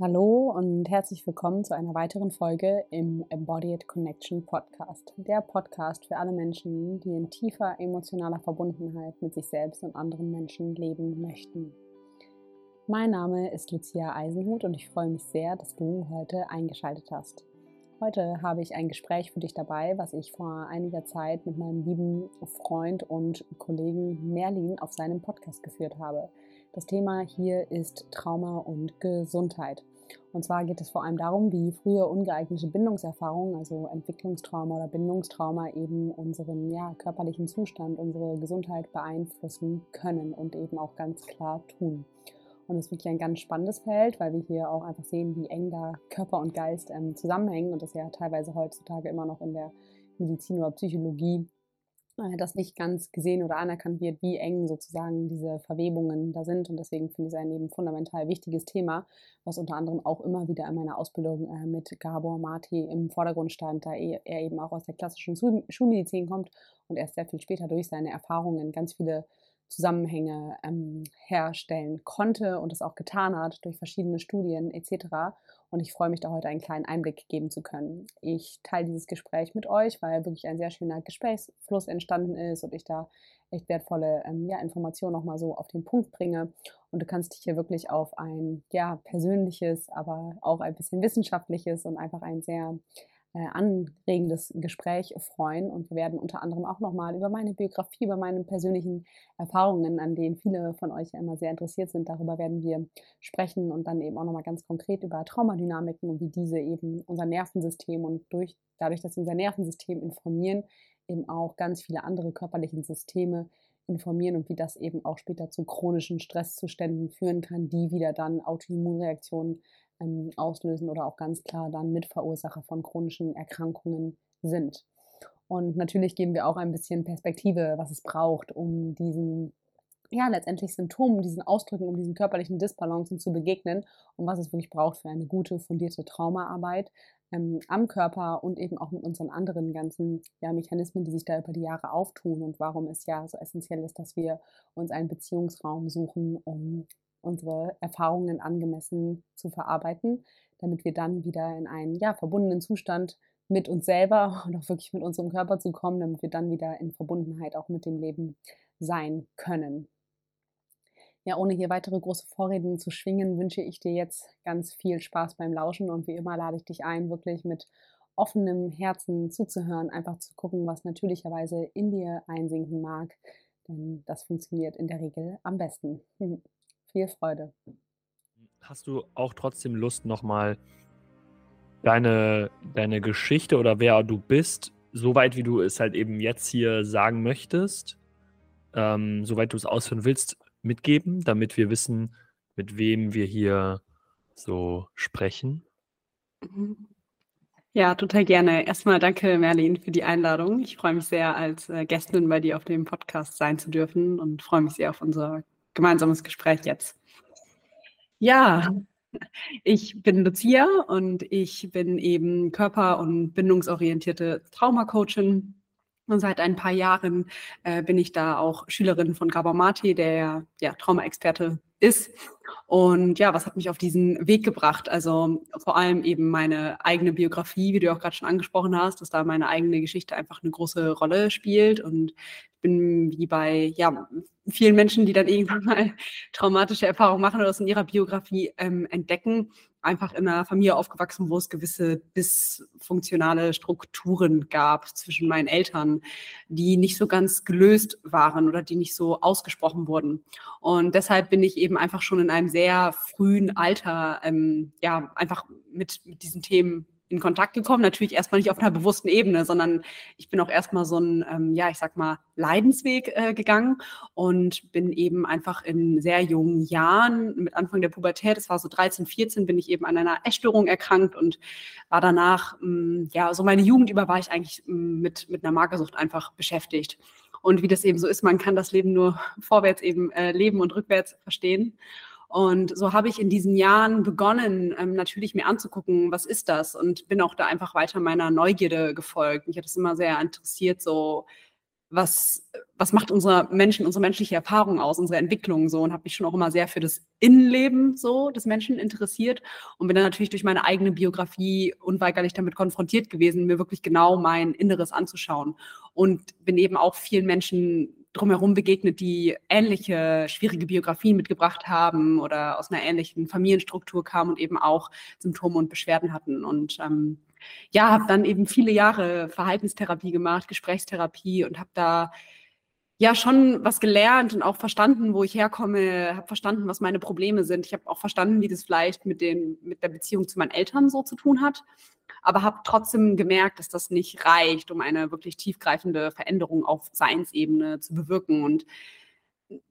Hallo und herzlich willkommen zu einer weiteren Folge im Embodied Connection Podcast. Der Podcast für alle Menschen, die in tiefer emotionaler Verbundenheit mit sich selbst und anderen Menschen leben möchten. Mein Name ist Lucia Eisenhut und ich freue mich sehr, dass du heute eingeschaltet hast. Heute habe ich ein Gespräch für dich dabei, was ich vor einiger Zeit mit meinem lieben Freund und Kollegen Merlin auf seinem Podcast geführt habe. Das Thema hier ist Trauma und Gesundheit. Und zwar geht es vor allem darum, wie frühe ungeeignete Bindungserfahrungen, also Entwicklungstrauma oder Bindungstrauma, eben unseren ja, körperlichen Zustand, unsere Gesundheit beeinflussen können und eben auch ganz klar tun. Und es ist wirklich ein ganz spannendes Feld, weil wir hier auch einfach sehen, wie eng da Körper und Geist ähm, zusammenhängen und das ja teilweise heutzutage immer noch in der Medizin oder Psychologie das nicht ganz gesehen oder anerkannt wird, wie eng sozusagen diese Verwebungen da sind. Und deswegen finde ich es ein eben fundamental wichtiges Thema, was unter anderem auch immer wieder in meiner Ausbildung äh, mit Gabor Marti im Vordergrund stand, da er eben auch aus der klassischen Schulmedizin kommt und erst sehr viel später durch seine Erfahrungen ganz viele Zusammenhänge ähm, herstellen konnte und es auch getan hat durch verschiedene Studien etc. Und ich freue mich da heute einen kleinen Einblick geben zu können. Ich teile dieses Gespräch mit euch, weil wirklich ein sehr schöner Gesprächsfluss entstanden ist und ich da echt wertvolle ähm, ja, Informationen nochmal so auf den Punkt bringe. Und du kannst dich hier wirklich auf ein ja, persönliches, aber auch ein bisschen wissenschaftliches und einfach ein sehr äh, anregendes Gespräch freuen. Und wir werden unter anderem auch nochmal über meine Biografie, über meine persönlichen Erfahrungen, an denen viele von euch ja immer sehr interessiert sind, darüber werden wir sprechen und dann eben auch nochmal ganz konkret über Traumadynamiken und wie diese eben unser Nervensystem und durch, dadurch, dass sie unser Nervensystem informieren, eben auch ganz viele andere körperliche Systeme informieren und wie das eben auch später zu chronischen Stresszuständen führen kann, die wieder dann Autoimmunreaktionen ähm, auslösen oder auch ganz klar dann Mitverursacher von chronischen Erkrankungen sind. Und natürlich geben wir auch ein bisschen Perspektive, was es braucht, um diesen ja, letztendlich Symptomen, diesen Ausdrücken, um diesen körperlichen Disbalancen zu begegnen und was es wirklich braucht für eine gute, fundierte Traumaarbeit ähm, am Körper und eben auch mit unseren anderen ganzen ja, Mechanismen, die sich da über die Jahre auftun und warum es ja so essentiell ist, dass wir uns einen Beziehungsraum suchen, um unsere Erfahrungen angemessen zu verarbeiten, damit wir dann wieder in einen ja, verbundenen Zustand mit uns selber und auch wirklich mit unserem Körper zu kommen, damit wir dann wieder in Verbundenheit auch mit dem Leben sein können. Ja, ohne hier weitere große Vorreden zu schwingen, wünsche ich dir jetzt ganz viel Spaß beim Lauschen und wie immer lade ich dich ein, wirklich mit offenem Herzen zuzuhören, einfach zu gucken, was natürlicherweise in dir einsinken mag, denn das funktioniert in der Regel am besten. Viel Freude. Hast du auch trotzdem Lust, nochmal deine, deine Geschichte oder wer du bist, soweit wie du es halt eben jetzt hier sagen möchtest, ähm, soweit du es ausführen willst, mitgeben, damit wir wissen, mit wem wir hier so sprechen? Mhm. Ja, total gerne. Erstmal danke, Merlin, für die Einladung. Ich freue mich sehr, als äh, Gästin bei dir auf dem Podcast sein zu dürfen und freue mich sehr auf unser gemeinsames Gespräch jetzt. Ja, ich bin Lucia und ich bin eben körper- und bindungsorientierte Traumacoachin. Und seit ein paar Jahren äh, bin ich da auch Schülerin von Gabor Mate, der ja Trauma-Experte ist. Und ja, was hat mich auf diesen Weg gebracht? Also vor allem eben meine eigene Biografie, wie du auch gerade schon angesprochen hast, dass da meine eigene Geschichte einfach eine große Rolle spielt. Und ich bin wie bei ja, vielen Menschen, die dann irgendwann mal traumatische Erfahrungen machen oder das in ihrer Biografie ähm, entdecken, einfach in einer Familie aufgewachsen, wo es gewisse dysfunktionale Strukturen gab zwischen meinen Eltern, die nicht so ganz gelöst waren oder die nicht so ausgesprochen wurden. Und deshalb bin ich eben einfach schon in einem sehr frühen Alter, ähm, ja, einfach mit, mit diesen Themen in Kontakt gekommen. Natürlich erstmal nicht auf einer bewussten Ebene, sondern ich bin auch erstmal so ein, ähm, ja, ich sag mal, Leidensweg äh, gegangen und bin eben einfach in sehr jungen Jahren, mit Anfang der Pubertät, das war so 13, 14, bin ich eben an einer Essstörung erkrankt und war danach, ähm, ja, so meine Jugend über war ich eigentlich ähm, mit, mit einer Magersucht einfach beschäftigt. Und wie das eben so ist, man kann das Leben nur vorwärts eben äh, leben und rückwärts verstehen. Und so habe ich in diesen Jahren begonnen, ähm, natürlich mir anzugucken, was ist das? Und bin auch da einfach weiter meiner Neugierde gefolgt. Mich hat es immer sehr interessiert, so was, was macht unsere Menschen, unsere menschliche Erfahrung aus, unsere Entwicklung so und habe mich schon auch immer sehr für das Innenleben so des Menschen interessiert und bin dann natürlich durch meine eigene Biografie unweigerlich damit konfrontiert gewesen, mir wirklich genau mein Inneres anzuschauen und bin eben auch vielen Menschen drumherum begegnet, die ähnliche schwierige Biografien mitgebracht haben oder aus einer ähnlichen Familienstruktur kamen und eben auch Symptome und Beschwerden hatten. Und ähm, ja, habe dann eben viele Jahre Verhaltenstherapie gemacht, Gesprächstherapie und habe da ja schon was gelernt und auch verstanden, wo ich herkomme, habe verstanden, was meine Probleme sind. Ich habe auch verstanden, wie das vielleicht mit, den, mit der Beziehung zu meinen Eltern so zu tun hat, aber habe trotzdem gemerkt, dass das nicht reicht, um eine wirklich tiefgreifende Veränderung auf Seinsebene zu bewirken. Und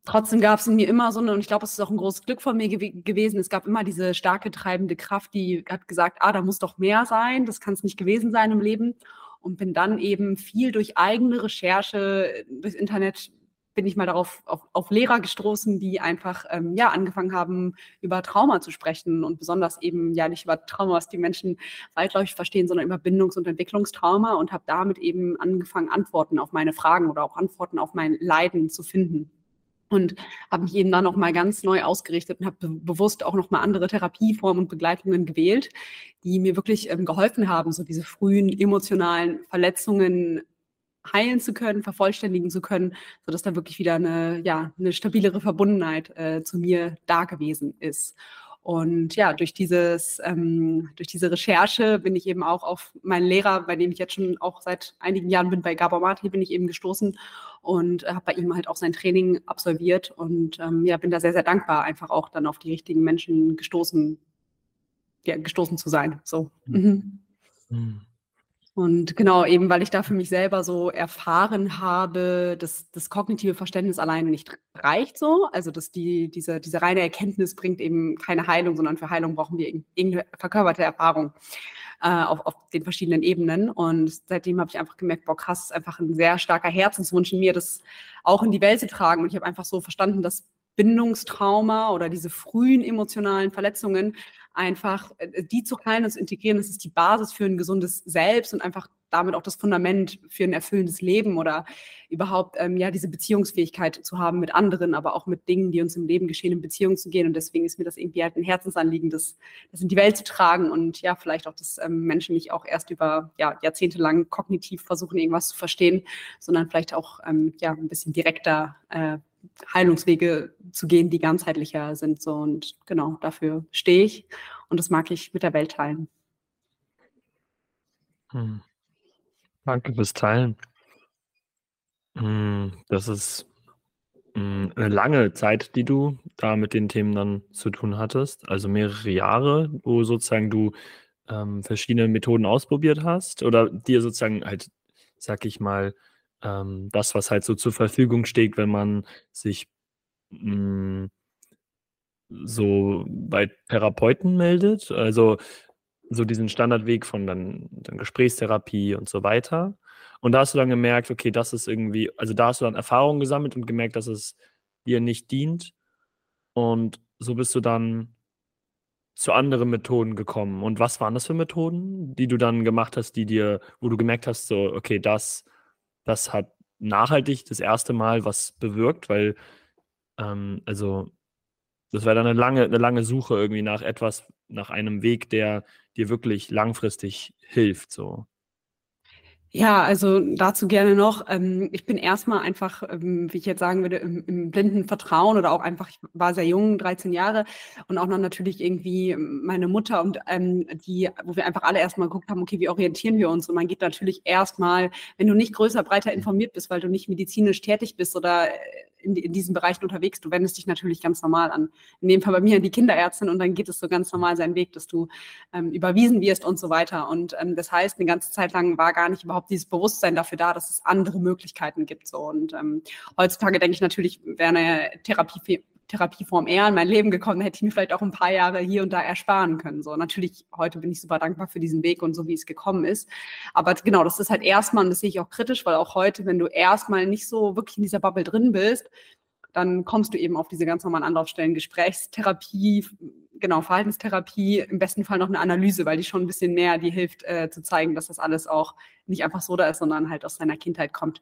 trotzdem gab es in mir immer so eine, und ich glaube, es ist auch ein großes Glück von mir gew gewesen, es gab immer diese starke treibende Kraft, die hat gesagt, ah, da muss doch mehr sein, das kann es nicht gewesen sein im Leben. Und bin dann eben viel durch eigene Recherche, durchs Internet bin ich mal darauf auf, auf Lehrer gestoßen, die einfach ähm, ja angefangen haben, über Trauma zu sprechen und besonders eben ja nicht über Trauma, was die Menschen weitläufig verstehen, sondern über Bindungs- und Entwicklungstrauma und habe damit eben angefangen, Antworten auf meine Fragen oder auch Antworten auf mein Leiden zu finden und habe mich eben dann noch mal ganz neu ausgerichtet und habe be bewusst auch noch mal andere Therapieformen und Begleitungen gewählt, die mir wirklich ähm, geholfen haben, so diese frühen emotionalen Verletzungen heilen zu können, vervollständigen zu können, sodass da wirklich wieder eine, ja, eine stabilere Verbundenheit äh, zu mir da gewesen ist. Und ja, durch dieses, ähm, durch diese Recherche bin ich eben auch auf meinen Lehrer, bei dem ich jetzt schon auch seit einigen Jahren bin, bei Gabor Mati, bin ich eben gestoßen und habe bei ihm halt auch sein Training absolviert und ähm, ja, bin da sehr, sehr dankbar, einfach auch dann auf die richtigen Menschen gestoßen, ja, gestoßen zu sein. So. Mhm. Mhm. Und genau, eben weil ich da für mich selber so erfahren habe, dass das kognitive Verständnis alleine nicht reicht so. Also dass die, diese, diese reine Erkenntnis bringt eben keine Heilung, sondern für Heilung brauchen wir irgendeine verkörperte Erfahrung äh, auf, auf den verschiedenen Ebenen. Und seitdem habe ich einfach gemerkt, boah, krass, ist einfach ein sehr starker Herzenswunsch in mir, das auch in die Welt zu tragen. Und ich habe einfach so verstanden, dass Bindungstrauma oder diese frühen emotionalen Verletzungen einfach äh, die zu heilen und zu integrieren, das ist die Basis für ein gesundes Selbst und einfach damit auch das Fundament für ein erfüllendes Leben oder überhaupt ähm, ja diese Beziehungsfähigkeit zu haben mit anderen, aber auch mit Dingen, die uns im Leben geschehen, in Beziehung zu gehen. Und deswegen ist mir das irgendwie halt ein Herzensanliegen, das, das in die Welt zu tragen und ja, vielleicht auch, dass ähm, Menschen nicht auch erst über ja, jahrzehntelang kognitiv versuchen, irgendwas zu verstehen, sondern vielleicht auch ähm, ja, ein bisschen direkter äh, Heilungswege zu gehen, die ganzheitlicher sind. So und genau, dafür stehe ich und das mag ich mit der Welt teilen. Hm. Danke fürs Teilen. Hm, das ist hm, eine lange Zeit, die du da mit den Themen dann zu tun hattest, also mehrere Jahre, wo sozusagen du ähm, verschiedene Methoden ausprobiert hast oder dir sozusagen halt, sag ich mal, ähm, das, was halt so zur Verfügung steht, wenn man sich mh, hm, so bei Therapeuten meldet. Also so diesen Standardweg von dann, dann Gesprächstherapie und so weiter. Und da hast du dann gemerkt, okay, das ist irgendwie, also da hast du dann Erfahrungen gesammelt und gemerkt, dass es dir nicht dient. Und so bist du dann zu anderen Methoden gekommen. Und was waren das für Methoden, die du dann gemacht hast, die dir, wo du gemerkt hast, so, okay, das das hat nachhaltig das erste Mal was bewirkt, weil, ähm, also, das war dann eine lange, eine lange Suche irgendwie nach etwas, nach einem Weg, der dir wirklich langfristig hilft, so. Ja, also dazu gerne noch. Ähm, ich bin erstmal einfach, ähm, wie ich jetzt sagen würde, im, im, blinden Vertrauen oder auch einfach, ich war sehr jung, 13 Jahre und auch noch natürlich irgendwie meine Mutter und ähm, die, wo wir einfach alle erstmal geguckt haben, okay, wie orientieren wir uns? Und man geht natürlich erstmal, wenn du nicht größer, breiter informiert bist, weil du nicht medizinisch tätig bist oder äh, in, in diesen Bereichen unterwegs. Du wendest dich natürlich ganz normal an. In dem Fall bei mir an die Kinderärztin und dann geht es so ganz normal seinen Weg, dass du ähm, überwiesen wirst und so weiter. Und ähm, das heißt, eine ganze Zeit lang war gar nicht überhaupt dieses Bewusstsein dafür da, dass es andere Möglichkeiten gibt. So. Und ähm, heutzutage denke ich natürlich, wäre eine Therapie Therapieform eher in mein Leben gekommen, hätte ich mir vielleicht auch ein paar Jahre hier und da ersparen können. So, natürlich, heute bin ich super dankbar für diesen Weg und so, wie es gekommen ist. Aber genau, das ist halt erstmal, und das sehe ich auch kritisch, weil auch heute, wenn du erstmal nicht so wirklich in dieser Bubble drin bist, dann kommst du eben auf diese ganz normalen Anlaufstellen, Gesprächstherapie, genau, Verhaltenstherapie, im besten Fall noch eine Analyse, weil die schon ein bisschen mehr die hilft, äh, zu zeigen, dass das alles auch nicht einfach so da ist, sondern halt aus deiner Kindheit kommt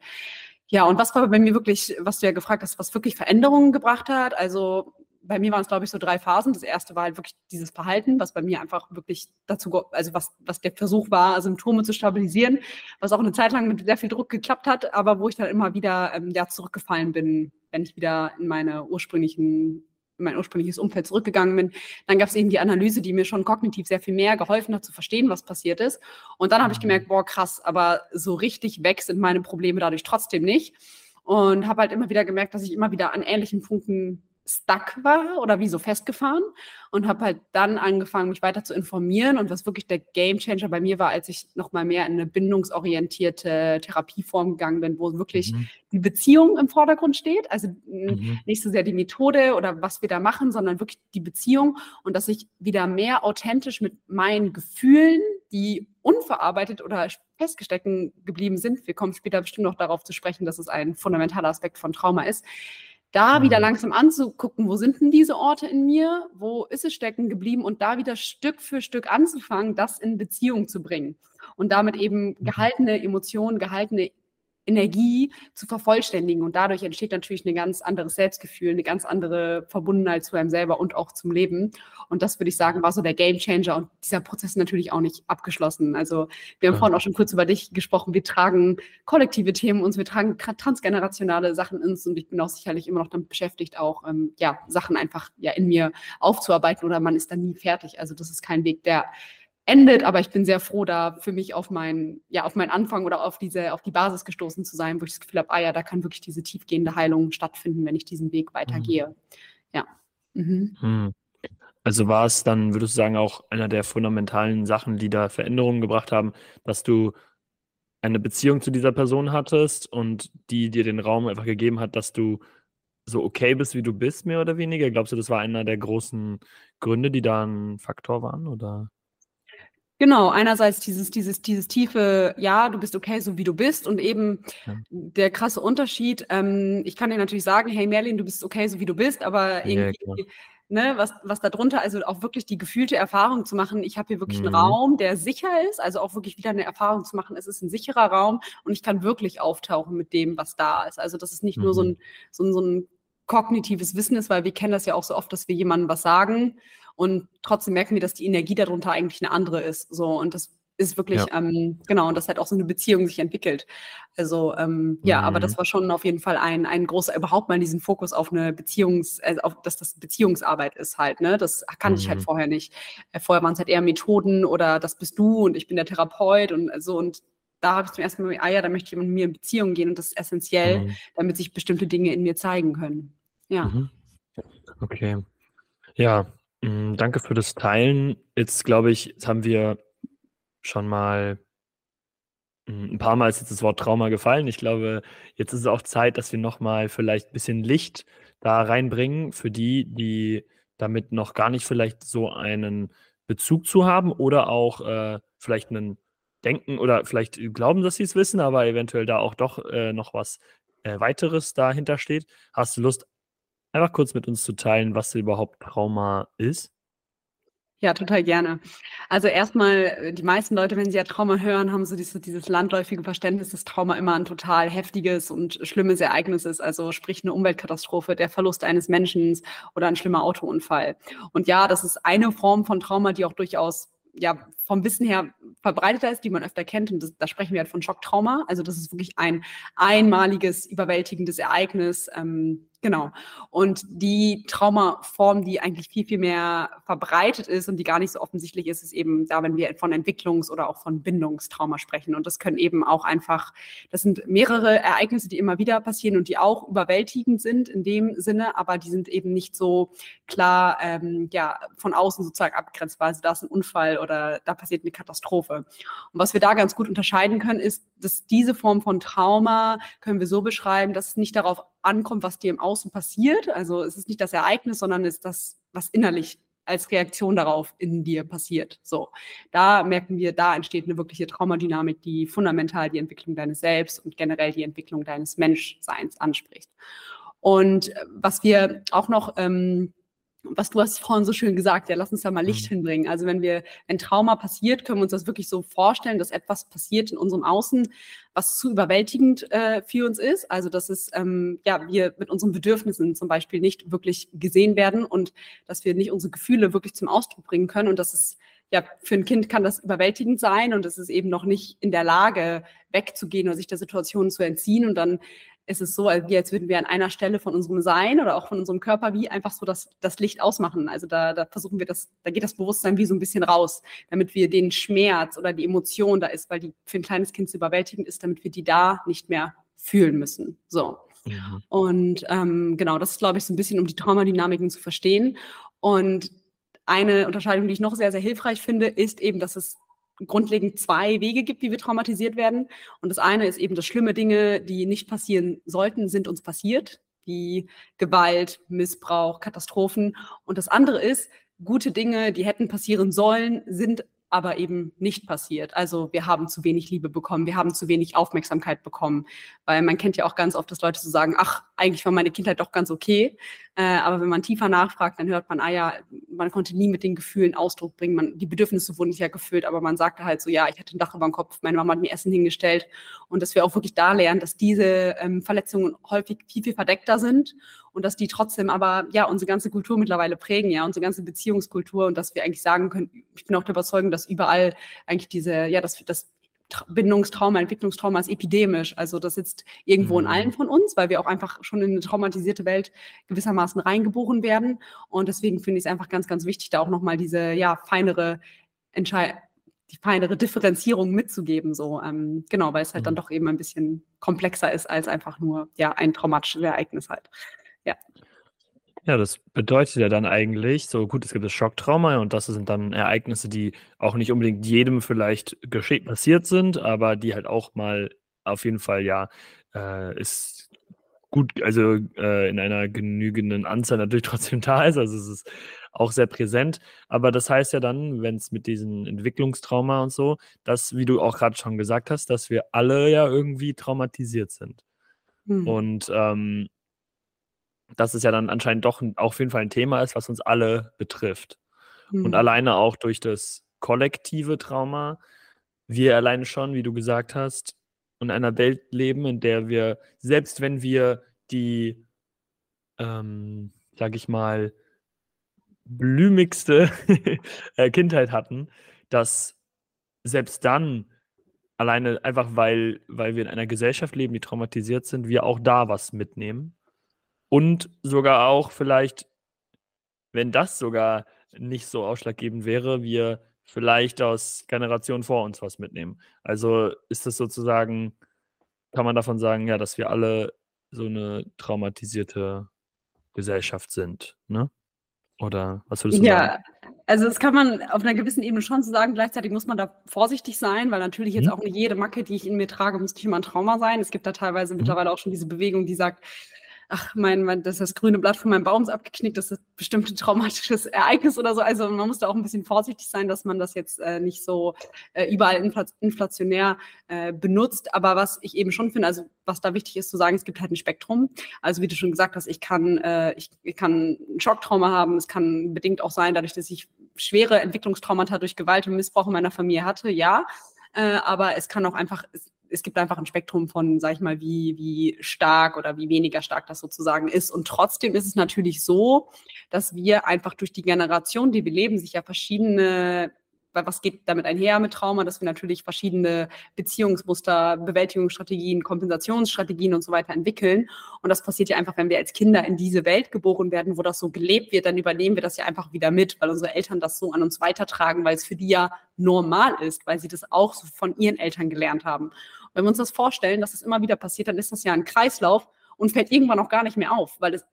Ja, und was war bei mir wirklich, was du ja gefragt hast, was wirklich Veränderungen gebracht hat? Also bei mir waren es, glaube ich, so drei Phasen. Das erste war halt wirklich dieses Verhalten, was bei mir einfach wirklich dazu, also was, was der Versuch war, Symptome zu stabilisieren, was auch eine Zeit lang mit sehr viel Druck geklappt hat, aber wo ich dann immer wieder ähm, ja, zurückgefallen bin, wenn ich wieder in meine ursprünglichen in mein ursprüngliches Umfeld zurückgegangen bin, dann gab es eben die Analyse, die mir schon kognitiv sehr viel mehr geholfen hat, zu verstehen, was passiert ist. Und dann habe ich mhm. gemerkt, boah, krass, aber so richtig weg sind meine Probleme dadurch trotzdem nicht. Und habe halt immer wieder gemerkt, dass ich immer wieder an ähnlichen Punkten stuck war oder wie so festgefahren und habe halt dann angefangen, mich weiter zu informieren und was wirklich der Gamechanger bei mir war, als ich nochmal mehr in eine bindungsorientierte Therapieform gegangen bin, wo wirklich mhm. die Beziehung im Vordergrund steht, also mhm. nicht so sehr die Methode oder was wir da machen, sondern wirklich die Beziehung und dass ich wieder mehr authentisch mit meinen Gefühlen, die unverarbeitet oder festgesteckt geblieben sind, wir kommen später bestimmt noch darauf zu sprechen, dass es ein fundamentaler Aspekt von Trauma ist, da mhm. wieder langsam anzugucken, wo sind denn diese Orte in mir, wo ist es stecken geblieben und da wieder Stück für Stück anzufangen, das in Beziehung zu bringen und damit eben mhm. gehaltene Emotionen, gehaltene Energie zu vervollständigen. Und dadurch entsteht natürlich ein ganz anderes Selbstgefühl, eine ganz andere Verbundenheit zu einem selber und auch zum Leben. Und das würde ich sagen, war so der Game Changer. Und dieser Prozess ist natürlich auch nicht abgeschlossen. Also wir haben ja. vorhin auch schon kurz über dich gesprochen. Wir tragen kollektive Themen uns, wir tragen transgenerationale Sachen ins und ich bin auch sicherlich immer noch damit beschäftigt, auch ähm, ja, Sachen einfach ja in mir aufzuarbeiten oder man ist dann nie fertig. Also das ist kein Weg, der endet, aber ich bin sehr froh, da für mich auf meinen, ja, auf meinen Anfang oder auf diese, auf die Basis gestoßen zu sein, wo ich das Gefühl habe, ah ja, da kann wirklich diese tiefgehende Heilung stattfinden, wenn ich diesen Weg weitergehe. Mhm. Ja. Mhm. Mhm. Also war es dann, würdest du sagen, auch einer der fundamentalen Sachen, die da Veränderungen gebracht haben, dass du eine Beziehung zu dieser Person hattest und die dir den Raum einfach gegeben hat, dass du so okay bist, wie du bist, mehr oder weniger? Glaubst du, das war einer der großen Gründe, die da ein Faktor waren, oder? Genau, einerseits dieses, dieses, dieses tiefe, ja, du bist okay, so wie du bist und eben ja. der krasse Unterschied. Ähm, ich kann dir natürlich sagen, hey Merlin, du bist okay, so wie du bist, aber irgendwie, ja, ne, was, was darunter, also auch wirklich die gefühlte Erfahrung zu machen. Ich habe hier wirklich mhm. einen Raum, der sicher ist, also auch wirklich wieder eine Erfahrung zu machen. Es ist ein sicherer Raum und ich kann wirklich auftauchen mit dem, was da ist. Also das ist nicht mhm. nur so ein, so ein, so ein kognitives Wissen ist, weil wir kennen das ja auch so oft, dass wir jemandem was sagen und trotzdem merken wir, dass die Energie darunter eigentlich eine andere ist. So und das ist wirklich, ja. ähm, genau, und dass halt auch so eine Beziehung sich entwickelt. Also ähm, ja, mhm. aber das mhm. war schon auf jeden Fall ein, ein großer, überhaupt mal diesen Fokus auf eine Beziehungs, also auf, dass das Beziehungsarbeit ist halt, ne? Das kannte mhm. ich halt mhm. vorher nicht. Äh, vorher waren es halt eher Methoden oder das bist du und ich bin der Therapeut und so und da habe ich zum ersten Mal, ah ja, da möchte ich mit mir in Beziehung gehen und das ist essentiell, mhm. damit sich bestimmte Dinge in mir zeigen können. Ja. Mhm. Okay. Ja, danke für das Teilen. Jetzt glaube ich, jetzt haben wir schon mal mm, ein paar Mal jetzt das Wort Trauma gefallen. Ich glaube, jetzt ist es auch Zeit, dass wir nochmal vielleicht ein bisschen Licht da reinbringen für die, die damit noch gar nicht vielleicht so einen Bezug zu haben oder auch äh, vielleicht einen Denken oder vielleicht glauben, dass sie es wissen, aber eventuell da auch doch äh, noch was äh, weiteres dahinter steht. Hast du Lust, einfach kurz mit uns zu teilen, was überhaupt Trauma ist? Ja, total gerne. Also erstmal, äh, die meisten Leute, wenn sie ja Trauma hören, haben so dieses, dieses landläufige Verständnis, dass Trauma immer ein total heftiges und schlimmes Ereignis ist. Also sprich eine Umweltkatastrophe, der Verlust eines Menschen oder ein schlimmer Autounfall. Und ja, das ist eine Form von Trauma, die auch durchaus ja, vom Wissen her verbreiteter ist, die man öfter kennt. Und das, da sprechen wir halt von Schocktrauma. Also das ist wirklich ein einmaliges, überwältigendes Ereignis. Ähm, Genau. Und die Traumaform, die eigentlich viel, viel mehr verbreitet ist und die gar nicht so offensichtlich ist, ist eben da, wenn wir von Entwicklungs- oder auch von Bindungstrauma sprechen. Und das können eben auch einfach, das sind mehrere Ereignisse, die immer wieder passieren und die auch überwältigend sind in dem Sinne, aber die sind eben nicht so klar, ähm, ja, von außen sozusagen abgrenzbar. Also da ist ein Unfall oder da passiert eine Katastrophe. Und was wir da ganz gut unterscheiden können, ist, dass diese Form von Trauma können wir so beschreiben, dass es nicht darauf ankommt, was dir im Außen passiert. Also es ist nicht das Ereignis, sondern es ist das, was innerlich als Reaktion darauf in dir passiert. So, da merken wir, da entsteht eine wirkliche Traumadynamik, die fundamental die Entwicklung deines Selbst und generell die Entwicklung deines Menschseins anspricht. Und äh, was wir auch noch ähm, was du hast vorhin so schön gesagt, ja, lass uns da mal Licht mhm. hinbringen. Also wenn wir, ein Trauma passiert, können wir uns das wirklich so vorstellen, dass etwas passiert in unserem Außen, was zu überwältigend äh, für uns ist. Also dass es, ähm, ja, wir mit unseren Bedürfnissen zum Beispiel nicht wirklich gesehen werden und dass wir nicht unsere Gefühle wirklich zum Ausdruck bringen können und dass es ja, für ein Kind kann das überwältigend sein und es ist eben noch nicht in der Lage, wegzugehen oder sich der Situation zu entziehen. Und dann ist es so, wie als würden wir an einer Stelle von unserem Sein oder auch von unserem Körper wie einfach so das, das Licht ausmachen. Also da, da versuchen wir das, da geht das Bewusstsein wie so ein bisschen raus, damit wir den Schmerz oder die Emotion da ist, weil die für ein kleines Kind zu überwältigen ist, damit wir die da nicht mehr fühlen müssen. So. Mhm. Und ähm, genau, das ist, glaube ich, so ein bisschen, um die Traumadynamiken zu verstehen. Und eine Unterscheidung, die ich noch sehr, sehr hilfreich finde, ist eben, dass es grundlegend zwei Wege gibt, wie wir traumatisiert werden. Und das eine ist eben, dass schlimme Dinge, die nicht passieren sollten, sind uns passiert, wie Gewalt, Missbrauch, Katastrophen. Und das andere ist, gute Dinge, die hätten passieren sollen, sind aber eben nicht passiert. Also wir haben zu wenig Liebe bekommen, wir haben zu wenig Aufmerksamkeit bekommen, weil man kennt ja auch ganz oft, dass Leute so sagen, ach, eigentlich war meine Kindheit doch ganz okay, äh, aber wenn man tiefer nachfragt, dann hört man, ah ja, man konnte nie mit den Gefühlen Ausdruck bringen, man, die Bedürfnisse wurden nicht ja gefüllt, aber man sagte halt so, ja, ich hatte ein Dach über dem Kopf, meine Mama hat mir Essen hingestellt. Und dass wir auch wirklich da lernen, dass diese ähm, Verletzungen häufig viel, viel verdeckter sind und dass die trotzdem aber ja unsere ganze Kultur mittlerweile prägen, ja, unsere ganze Beziehungskultur und dass wir eigentlich sagen können, ich bin auch der Überzeugung, dass überall eigentlich diese, ja, das, das Bindungstrauma, Entwicklungstrauma ist epidemisch. Also das sitzt irgendwo mhm. in allen von uns, weil wir auch einfach schon in eine traumatisierte Welt gewissermaßen reingeboren werden. Und deswegen finde ich es einfach ganz, ganz wichtig, da auch nochmal diese ja, feinere Entscheidung die feinere Differenzierung mitzugeben, so ähm, genau, weil es halt mhm. dann doch eben ein bisschen komplexer ist als einfach nur ja ein traumatisches Ereignis halt. Ja. Ja, das bedeutet ja dann eigentlich, so gut, es gibt das Schocktrauma und das sind dann Ereignisse, die auch nicht unbedingt jedem vielleicht geschehen passiert sind, aber die halt auch mal auf jeden Fall ja äh, ist gut, also äh, in einer genügenden Anzahl natürlich trotzdem da ist. Also es ist auch sehr präsent. Aber das heißt ja dann, wenn es mit diesem Entwicklungstrauma und so, dass, wie du auch gerade schon gesagt hast, dass wir alle ja irgendwie traumatisiert sind. Mhm. Und ähm, dass es ja dann anscheinend doch auf jeden Fall ein Thema ist, was uns alle betrifft. Mhm. Und alleine auch durch das kollektive Trauma, wir alleine schon, wie du gesagt hast, in einer Welt leben, in der wir, selbst wenn wir die, ähm, sag ich mal, blümigste äh, Kindheit hatten, dass selbst dann alleine einfach weil, weil wir in einer Gesellschaft leben, die traumatisiert sind, wir auch da was mitnehmen und sogar auch vielleicht, wenn das sogar nicht so ausschlaggebend wäre, wir vielleicht aus Generationen vor uns was mitnehmen. Also ist das sozusagen, kann man davon sagen, ja, dass wir alle so eine traumatisierte Gesellschaft sind, ne? Oder was würdest du ja, sagen? Ja, also das kann man auf einer gewissen Ebene schon so sagen. Gleichzeitig muss man da vorsichtig sein, weil natürlich jetzt mhm. auch nicht jede Macke, die ich in mir trage, muss nicht immer ein Trauma sein. Es gibt da teilweise mhm. mittlerweile auch schon diese Bewegung, die sagt, ach, mein, mein, das, das grüne Blatt von meinem Baum ist abgeknickt, das ist bestimmt ein traumatisches Ereignis oder so. Also man muss da auch ein bisschen vorsichtig sein, dass man das jetzt äh, nicht so äh, überall infl inflationär äh, benutzt. Aber was ich eben schon finde, also was da wichtig ist zu sagen, es gibt halt ein Spektrum. Also wie du schon gesagt hast, ich kann, äh, ich, ich kann ein Schocktrauma haben. Es kann bedingt auch sein, dadurch, dass ich schwere Entwicklungstraumata durch Gewalt und Missbrauch in meiner Familie hatte, ja. Äh, aber es kann auch einfach, gibt einfach ein Spektrum von, sag ich mal, wie, wie stark oder wie weniger stark das sozusagen ist. Und trotzdem ist es natürlich so, dass wir einfach durch die Generation, die wir leben, sich ja verschiedene weil was geht damit einher mit Trauma, dass wir natürlich verschiedene Beziehungsmuster, Bewältigungsstrategien, Kompensationsstrategien und so weiter entwickeln. Und das passiert ja einfach, wenn wir als Kinder in diese Welt geboren werden, wo das so gelebt wird, dann übernehmen wir das ja einfach wieder mit, weil unsere Eltern das so an uns weitertragen, weil es für die ja normal ist, weil sie das auch so von ihren Eltern gelernt haben. Wenn wir uns das vorstellen, dass es das immer wieder passiert, dann ist das ja ein Kreislauf, und fällt irgendwann auch gar nicht mehr auf, weil das,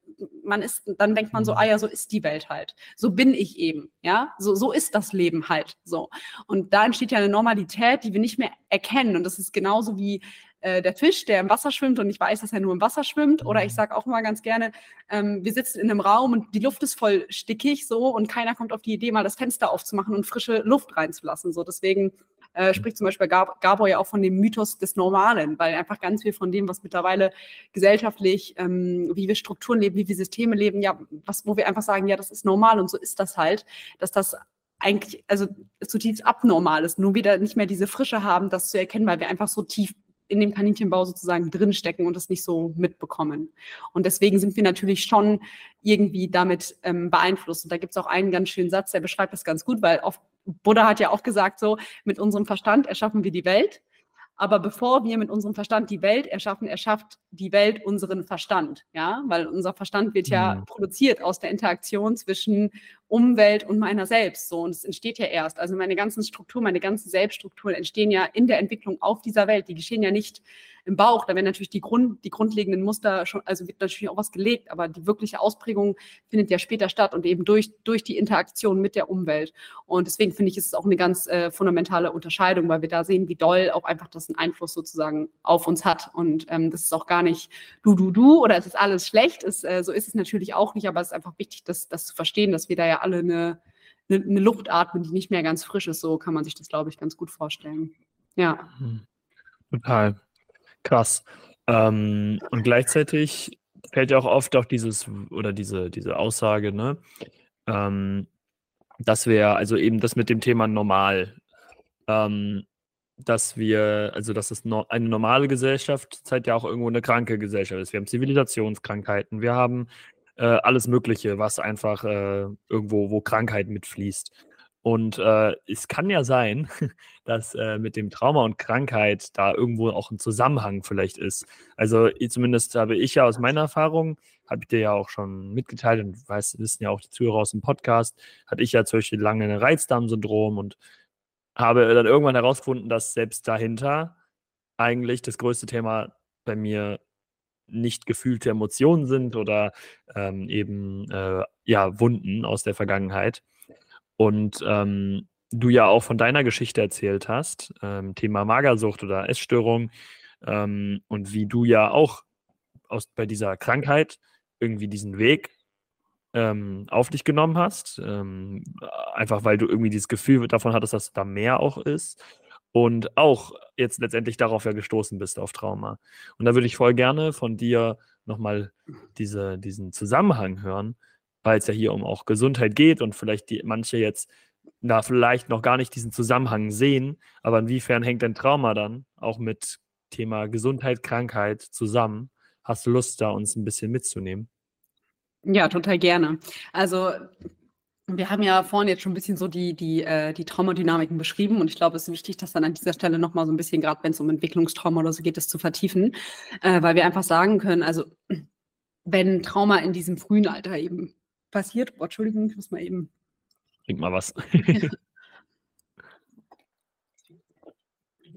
man ist, dann denkt man so, mhm. ah ja, so ist die Welt halt. So bin ich eben, ja, so, so ist das Leben halt, so. Und da entsteht ja eine Normalität, die wir nicht mehr erkennen. Und das ist genauso wie äh, der Fisch, der im Wasser schwimmt und ich weiß, dass er nur im Wasser schwimmt. Oder ich mhm. sage auch mal ganz gerne, ähm, wir sitzen in einem Raum und die Luft ist voll stickig so und keiner kommt auf die Idee, mal das Fenster aufzumachen und frische Luft reinzulassen. So deswegen äh, spricht zum Beispiel Gab Gabor ja auch von dem Mythos des Normalen, weil einfach ganz viel von dem, was mittlerweile gesellschaftlich, ähm, wie wir Strukturen leben, wie wir Systeme leben, ja, was, wo wir einfach sagen, ja, das ist normal und so ist das halt, dass das eigentlich, also zutiefst abnormal ist, nur wieder nicht mehr diese Frische haben, das zu erkennen, weil wir einfach so tief in dem Kaninchenbau sozusagen drinstecken und das nicht so mitbekommen. Und deswegen sind wir natürlich schon irgendwie damit ähm, beeinflusst. Und da gibt es auch einen ganz schönen Satz, der beschreibt das ganz gut, weil oft, Buddha hat ja auch gesagt, so mit unserem Verstand erschaffen wir die Welt. Aber bevor wir mit unserem Verstand die Welt erschaffen, erschafft die Welt unseren Verstand. Ja, weil unser Verstand wird ja mhm. produziert aus der Interaktion zwischen Umwelt und meiner selbst. So, und es entsteht ja erst. Also meine ganzen Strukturen, meine ganzen Selbststrukturen entstehen ja in der Entwicklung auf dieser Welt. Die geschehen ja nicht im Bauch. Da werden natürlich die, Grund, die grundlegenden Muster schon, also wird natürlich auch was gelegt, aber die wirkliche Ausprägung findet ja später statt und eben durch, durch die Interaktion mit der Umwelt. Und deswegen finde ich, ist es auch eine ganz äh, fundamentale Unterscheidung, weil wir da sehen, wie doll auch einfach das einen Einfluss sozusagen auf uns hat. Und ähm, das ist auch gar nicht du, du, du oder es ist alles schlecht. Es, äh, so ist es natürlich auch nicht, aber es ist einfach wichtig, das, das zu verstehen, dass wir da ja alle eine, eine, eine Luft atmen, die nicht mehr ganz frisch ist. So kann man sich das, glaube ich, ganz gut vorstellen. Ja. Hm. Total. Krass. Ähm, und gleichzeitig fällt ja auch oft auch dieses oder diese, diese Aussage, ne? Ähm, dass wir, also eben das mit dem Thema normal, ähm, dass wir, also dass es no, eine normale Gesellschaft zeigt ja auch irgendwo eine kranke Gesellschaft ist. Wir haben Zivilisationskrankheiten, wir haben äh, alles Mögliche, was einfach äh, irgendwo, wo Krankheit mitfließt. Und äh, es kann ja sein, dass äh, mit dem Trauma und Krankheit da irgendwo auch ein Zusammenhang vielleicht ist. Also zumindest habe ich ja aus meiner Erfahrung, habe ich dir ja auch schon mitgeteilt und weiß, wissen ja auch die Zuhörer aus dem Podcast, hatte ich ja zum Beispiel lange ein Reizdarmsyndrom und habe dann irgendwann herausgefunden, dass selbst dahinter eigentlich das größte Thema bei mir nicht gefühlte Emotionen sind oder ähm, eben äh, ja Wunden aus der Vergangenheit. Und ähm, du ja auch von deiner Geschichte erzählt hast, ähm, Thema Magersucht oder Essstörung ähm, und wie du ja auch aus, bei dieser Krankheit irgendwie diesen Weg ähm, auf dich genommen hast, ähm, einfach weil du irgendwie dieses Gefühl davon hattest, dass da mehr auch ist und auch jetzt letztendlich darauf ja gestoßen bist auf Trauma. Und da würde ich voll gerne von dir nochmal diese, diesen Zusammenhang hören, weil es ja hier um auch Gesundheit geht und vielleicht die manche jetzt da vielleicht noch gar nicht diesen Zusammenhang sehen, aber inwiefern hängt dein Trauma dann auch mit Thema Gesundheit, Krankheit zusammen? Hast du Lust, da uns ein bisschen mitzunehmen? Ja, total gerne. Also wir haben ja vorhin jetzt schon ein bisschen so die, die, äh, die Traumadynamiken beschrieben und ich glaube, es ist wichtig, das dann an dieser Stelle nochmal so ein bisschen, gerade wenn es um Entwicklungstrauma oder so geht, das zu vertiefen, äh, weil wir einfach sagen können, also wenn Trauma in diesem frühen Alter eben passiert, oh, Entschuldigung, ich muss mal eben. Trink mal was.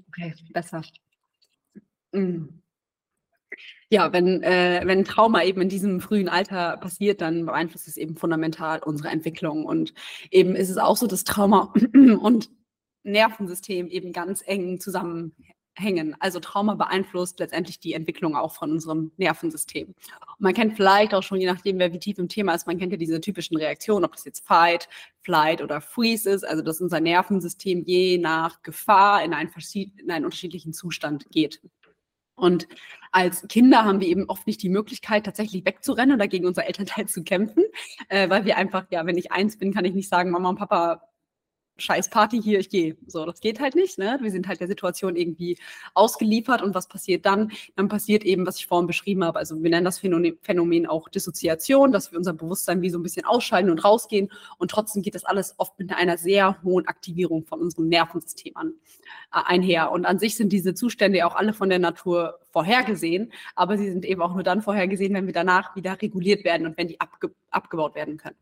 okay, besser. Mm. Ja, wenn, äh, wenn Trauma eben in diesem frühen Alter passiert, dann beeinflusst es eben fundamental unsere Entwicklung. Und eben ist es auch so, dass Trauma und Nervensystem eben ganz eng zusammenhängen. Also Trauma beeinflusst letztendlich die Entwicklung auch von unserem Nervensystem. Und man kennt vielleicht auch schon, je nachdem, wer wie tief im Thema ist, man kennt ja diese typischen Reaktionen, ob das jetzt Fight, Flight oder Freeze ist, also dass unser Nervensystem je nach Gefahr in einen, in einen unterschiedlichen Zustand geht. Und als Kinder haben wir eben oft nicht die Möglichkeit, tatsächlich wegzurennen oder gegen unser Elternteil zu kämpfen, äh, weil wir einfach, ja, wenn ich eins bin, kann ich nicht sagen, Mama und Papa scheiß Party hier, ich gehe. So, das geht halt nicht. Ne? Wir sind halt der Situation irgendwie ausgeliefert und was passiert dann? Dann passiert eben, was ich vorhin beschrieben habe. Also wir nennen das Phänomen auch Dissoziation, dass wir unser Bewusstsein wie so ein bisschen ausschalten und rausgehen und trotzdem geht das alles oft mit einer sehr hohen Aktivierung von unserem Nervensystem an, äh, einher. Und an sich sind diese Zustände ja auch alle von der Natur vorhergesehen, aber sie sind eben auch nur dann vorhergesehen, wenn wir danach wieder reguliert werden und wenn die abge abgebaut werden können.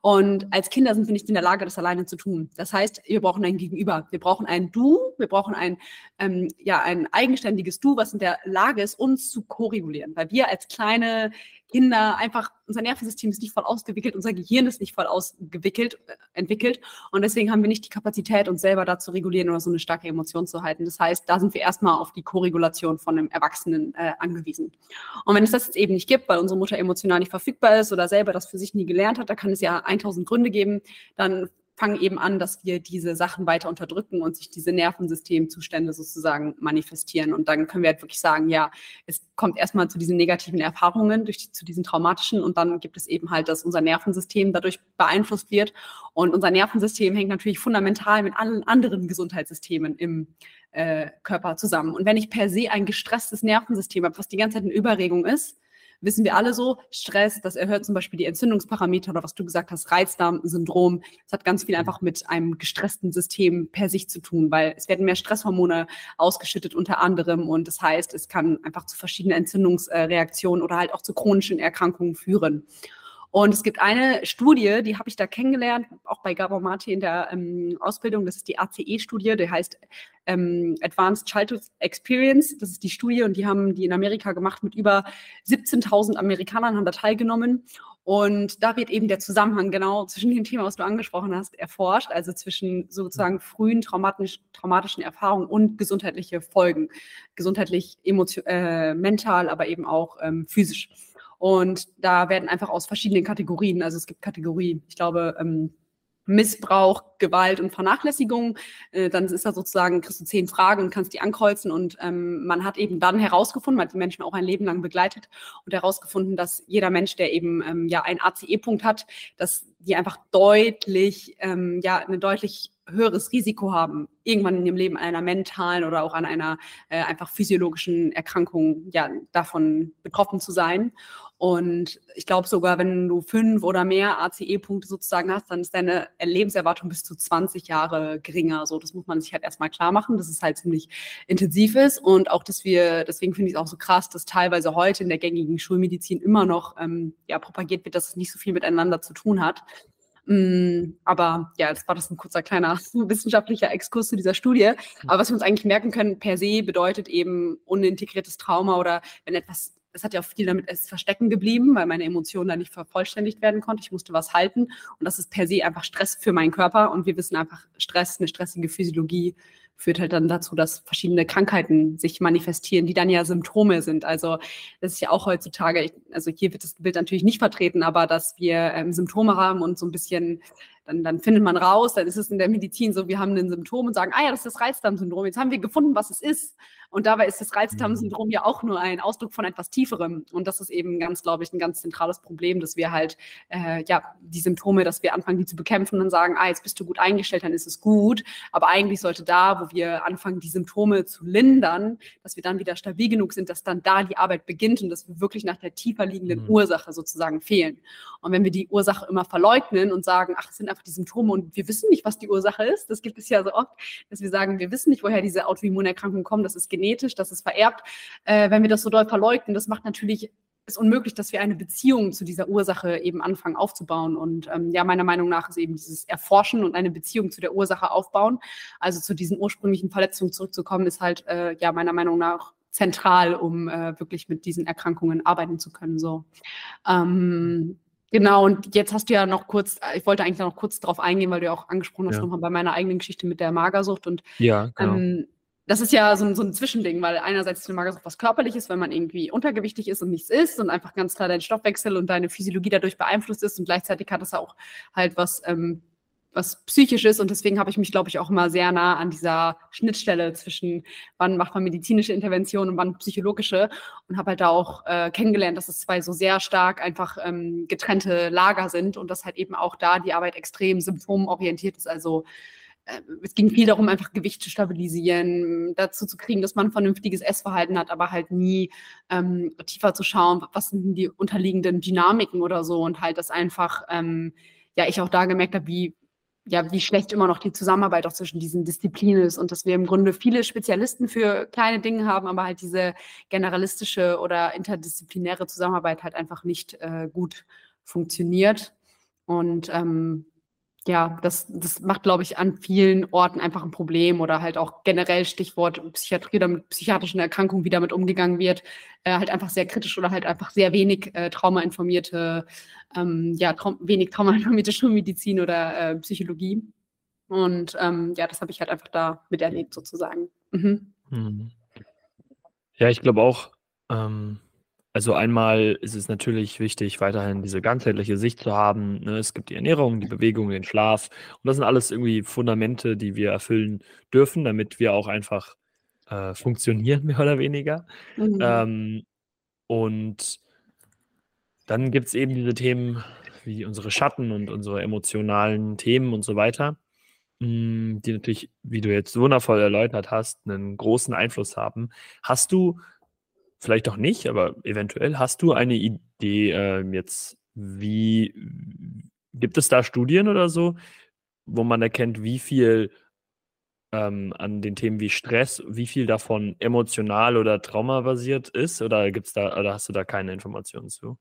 Und als Kinder sind wir nicht in der Lage, das alleine zu tun. Das heißt, wir brauchen ein Gegenüber. Wir brauchen ein Du, wir brauchen ein, ähm, ja, ein eigenständiges Du, was in der Lage ist, uns zu koregulieren. Weil wir als kleine Kinder einfach, unser Nervensystem ist nicht voll ausgewickelt, unser Gehirn ist nicht voll ausgewickelt, äh, entwickelt. Und deswegen haben wir nicht die Kapazität, uns selber da zu regulieren oder so eine starke Emotion zu halten. Das heißt, da sind wir erstmal auf die Koregulation von einem Erwachsenen äh, angewiesen. Und wenn es das jetzt eben nicht gibt, weil unsere Mutter emotional nicht verfügbar ist oder selber das für sich nie gelernt hat, da kann es ja 1000 Gründe geben, dann fangen eben an, dass wir diese Sachen weiter unterdrücken und sich diese Nervensystemzustände sozusagen manifestieren. Und dann können wir halt wirklich sagen, ja, es kommt erstmal zu diesen negativen Erfahrungen, durch die, zu diesen traumatischen und dann gibt es eben halt, dass unser Nervensystem dadurch beeinflusst wird. Und unser Nervensystem hängt natürlich fundamental mit allen anderen Gesundheitssystemen im äh, Körper zusammen. Und wenn ich per se ein gestresstes Nervensystem habe, was die ganze Zeit in Überregung ist, wissen wir alle so, Stress, das erhöht zum Beispiel die Entzündungsparameter oder was du gesagt hast, Reizdarmsyndrom. Das hat ganz viel einfach mit einem gestressten System per sich zu tun, weil es werden mehr Stresshormone ausgeschüttet unter anderem und das heißt, es kann einfach zu verschiedenen Entzündungsreaktionen oder halt auch zu chronischen Erkrankungen führen. Und es gibt eine Studie, die habe ich da kennengelernt, auch bei Gabor Mate in der ähm, Ausbildung. Das ist die ACE-Studie, die heißt ähm, Advanced Childhood Experience. Das ist die Studie und die haben die in Amerika gemacht mit über 17.000 Amerikanern, haben da teilgenommen. Und da wird eben der Zusammenhang genau zwischen dem Thema, was du angesprochen hast, erforscht, also zwischen sozusagen frühen traumatisch, traumatischen Erfahrungen und gesundheitliche Folgen, gesundheitlich, emotion, äh, mental, aber eben auch ähm, physisch. Und da werden einfach aus verschiedenen Kategorien, also es gibt Kategorie, ich glaube, ähm, Missbrauch, Gewalt und Vernachlässigung, äh, dann ist da sozusagen, kriegst du zehn Fragen und kannst die ankreuzen. Und ähm, man hat eben dann herausgefunden, man hat die Menschen auch ein Leben lang begleitet und herausgefunden, dass jeder Mensch, der eben ähm, ja einen ACE-Punkt hat, dass die einfach deutlich, ähm, ja, eine deutlich höheres Risiko haben, irgendwann in ihrem Leben an einer mentalen oder auch an einer äh, einfach physiologischen Erkrankung ja davon betroffen zu sein. Und ich glaube sogar, wenn du fünf oder mehr ACE-Punkte sozusagen hast, dann ist deine Lebenserwartung bis zu 20 Jahre geringer. So, das muss man sich halt erstmal klar machen, dass es halt ziemlich intensiv ist. Und auch, dass wir, deswegen finde ich es auch so krass, dass teilweise heute in der gängigen Schulmedizin immer noch ähm, ja, propagiert wird, dass es nicht so viel miteinander zu tun hat. Mm, aber ja, jetzt war das ein kurzer kleiner wissenschaftlicher Exkurs zu dieser Studie. Aber was wir uns eigentlich merken können, per se bedeutet eben unintegriertes Trauma oder wenn etwas, es hat ja auch viel damit, es verstecken geblieben, weil meine Emotionen da nicht vervollständigt werden konnten. Ich musste was halten und das ist per se einfach Stress für meinen Körper und wir wissen einfach, Stress, eine stressige Physiologie führt halt dann dazu, dass verschiedene Krankheiten sich manifestieren, die dann ja Symptome sind. Also das ist ja auch heutzutage, also hier wird das Bild natürlich nicht vertreten, aber dass wir ähm, Symptome haben und so ein bisschen dann, dann findet man raus, dann ist es in der Medizin so, wir haben ein Symptom und sagen, ah ja, das ist das Reizdarmsyndrom. Jetzt haben wir gefunden, was es ist. Und dabei ist das Reizdarmsyndrom ja auch nur ein Ausdruck von etwas Tieferem. Und das ist eben ganz, glaube ich, ein ganz zentrales Problem, dass wir halt, äh, ja, die Symptome, dass wir anfangen, die zu bekämpfen und sagen, ah, jetzt bist du gut eingestellt, dann ist es gut. Aber eigentlich sollte da, wo wir anfangen, die Symptome zu lindern, dass wir dann wieder stabil genug sind, dass dann da die Arbeit beginnt und dass wir wirklich nach der tiefer liegenden mhm. Ursache sozusagen fehlen. Und wenn wir die Ursache immer verleugnen und sagen, ach, es sind einfach die Symptome und wir wissen nicht, was die Ursache ist. Das gibt es ja so oft, dass wir sagen, wir wissen nicht, woher diese Autoimmunerkrankungen kommen. Das ist genetisch, das ist vererbt. Äh, wenn wir das so doll verleugnen, das macht natürlich es unmöglich, dass wir eine Beziehung zu dieser Ursache eben anfangen aufzubauen. Und ähm, ja, meiner Meinung nach ist eben dieses Erforschen und eine Beziehung zu der Ursache aufbauen, also zu diesen ursprünglichen Verletzungen zurückzukommen, ist halt äh, ja meiner Meinung nach zentral, um äh, wirklich mit diesen Erkrankungen arbeiten zu können. So. Ähm, Genau, und jetzt hast du ja noch kurz, äh, ich wollte eigentlich noch kurz darauf eingehen, weil du ja auch angesprochen hast, ja. nochmal bei meiner eigenen Geschichte mit der Magersucht. Und ja, genau. ähm, das ist ja so ein, so ein Zwischending, weil einerseits ist eine Magersucht was körperliches, wenn man irgendwie untergewichtig ist und nichts isst und einfach ganz klar dein Stoffwechsel und deine Physiologie dadurch beeinflusst ist und gleichzeitig hat es auch halt was ähm, was psychisches und deswegen habe ich mich, glaube ich, auch immer sehr nah an dieser Schnittstelle zwischen, wann macht man medizinische Intervention und wann psychologische und habe halt da auch äh, kennengelernt, dass es zwei so sehr stark einfach ähm, getrennte Lager sind und dass halt eben auch da die Arbeit extrem symptomorientiert ist. Also äh, es ging viel darum, einfach Gewicht zu stabilisieren, dazu zu kriegen, dass man ein vernünftiges Essverhalten hat, aber halt nie ähm, tiefer zu schauen, was sind die unterliegenden Dynamiken oder so und halt das einfach, ähm, ja, ich auch da gemerkt habe, wie ja, wie schlecht immer noch die Zusammenarbeit auch zwischen diesen Disziplinen ist und dass wir im Grunde viele Spezialisten für kleine Dinge haben, aber halt diese generalistische oder interdisziplinäre Zusammenarbeit halt einfach nicht äh, gut funktioniert. Und ähm, ja, das, das macht, glaube ich, an vielen Orten einfach ein Problem oder halt auch generell Stichwort Psychiatrie oder mit psychiatrischen Erkrankungen, wie damit umgegangen wird, äh, halt einfach sehr kritisch oder halt einfach sehr wenig äh, traumainformierte, ähm, ja, traum wenig traumainformierte Schulmedizin oder äh, Psychologie. Und ähm, ja, das habe ich halt einfach da miterlebt sozusagen. Mhm. Hm. Ja, ich glaube auch, ähm, also einmal ist es natürlich wichtig, weiterhin diese ganzheitliche Sicht zu haben. Ne? Es gibt die Ernährung, die Bewegung, den Schlaf. Und das sind alles irgendwie Fundamente, die wir erfüllen dürfen, damit wir auch einfach äh, funktionieren, mehr oder weniger. Mhm. Ähm, und dann gibt es eben diese Themen wie unsere Schatten und unsere emotionalen Themen und so weiter, hm, die natürlich, wie du jetzt wundervoll erläutert hast, einen großen Einfluss haben. Hast du, vielleicht auch nicht, aber eventuell, hast du eine Idee äh, jetzt, wie, gibt es da Studien oder so, wo man erkennt, wie viel ähm, an den Themen wie Stress, wie viel davon emotional oder traumabasiert ist? Oder gibt's da, oder hast du da keine Informationen zu?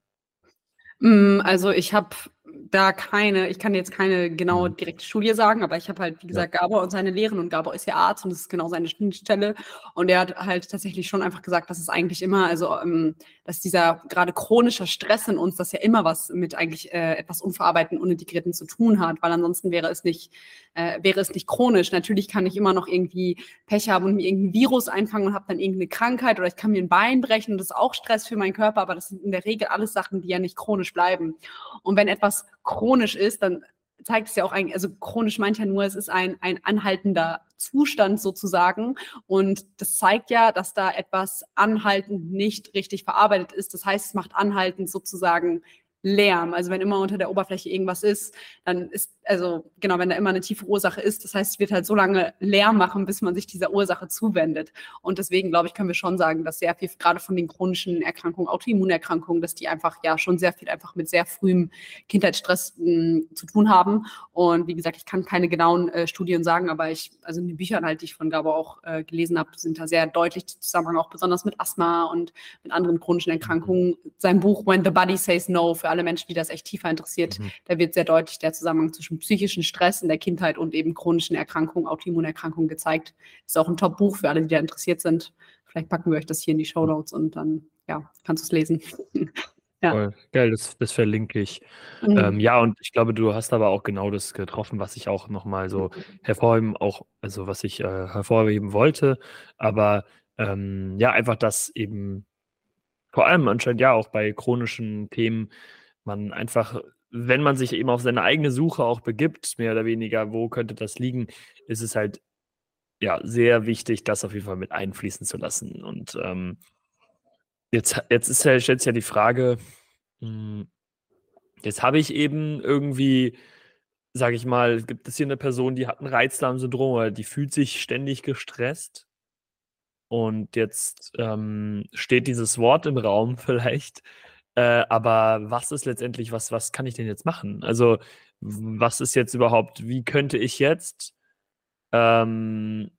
Mm, also ich habe da keine, ich kann jetzt keine genaue mhm. direkte Studie sagen, aber ich habe halt, wie gesagt, ja. Gabor und seine Lehren und Gabor ist ja Arzt und das ist genau seine Schnittstelle. Und er hat halt tatsächlich schon einfach gesagt, dass es eigentlich immer, also ähm, dass dieser gerade chronischer Stress in uns, das ja immer was mit eigentlich äh, etwas unverarbeiteten, unintegrierten zu tun hat, weil ansonsten wäre es nicht, äh, wäre es nicht chronisch. Natürlich kann ich immer noch irgendwie Pech haben und mir irgendein Virus einfangen und habe dann irgendeine Krankheit oder ich kann mir ein Bein brechen und das ist auch Stress für meinen Körper, aber das sind in der Regel alles Sachen, die ja nicht chronisch bleiben. Und wenn etwas chronisch ist, dann zeigt es ja auch eigentlich, also chronisch meint ja nur, es ist ein, ein anhaltender Zustand sozusagen. Und das zeigt ja, dass da etwas anhaltend nicht richtig verarbeitet ist. Das heißt, es macht anhaltend sozusagen Lärm. Also wenn immer unter der Oberfläche irgendwas ist, dann ist, also genau, wenn da immer eine tiefe Ursache ist, das heißt, es wird halt so lange Lärm machen, bis man sich dieser Ursache zuwendet. Und deswegen, glaube ich, können wir schon sagen, dass sehr viel, gerade von den chronischen Erkrankungen, Autoimmunerkrankungen, dass die einfach ja schon sehr viel einfach mit sehr frühem Kindheitsstress mh, hm, zu tun haben. Und wie gesagt, ich kann keine genauen äh, Studien sagen, aber ich, also in den Büchern halt, die ich von Gabo auch äh, gelesen habe, sind da sehr deutlich die Zusammenhang auch besonders mit Asthma und mit anderen chronischen Erkrankungen. Sein Buch When the Body Says No für alle Menschen, die das echt tiefer interessiert, mhm. da wird sehr deutlich der Zusammenhang zwischen psychischen Stress in der Kindheit und eben chronischen Erkrankungen, Autoimmunerkrankungen gezeigt. Ist auch ein Top-Buch für alle, die da interessiert sind. Vielleicht packen wir euch das hier in die Show Notes und dann ja, kannst du es lesen. ja. Voll. Geil, das, das verlinke ich. Mhm. Ähm, ja, und ich glaube, du hast aber auch genau das getroffen, was ich auch nochmal so hervorheben, auch, also was ich äh, hervorheben wollte. Aber ähm, ja, einfach, dass eben vor allem anscheinend ja auch bei chronischen Themen man einfach, wenn man sich eben auf seine eigene Suche auch begibt, mehr oder weniger, wo könnte das liegen, ist es halt ja sehr wichtig, das auf jeden Fall mit einfließen zu lassen. Und ähm, jetzt, jetzt ist ja, jetzt ja die Frage, hm, jetzt habe ich eben irgendwie, sage ich mal, gibt es hier eine Person, die hat ein Reizdarmsyndrom oder die fühlt sich ständig gestresst. Und jetzt ähm, steht dieses Wort im Raum vielleicht. Äh, aber was ist letztendlich, was, was kann ich denn jetzt machen? Also, was ist jetzt überhaupt, wie könnte ich jetzt, ähm,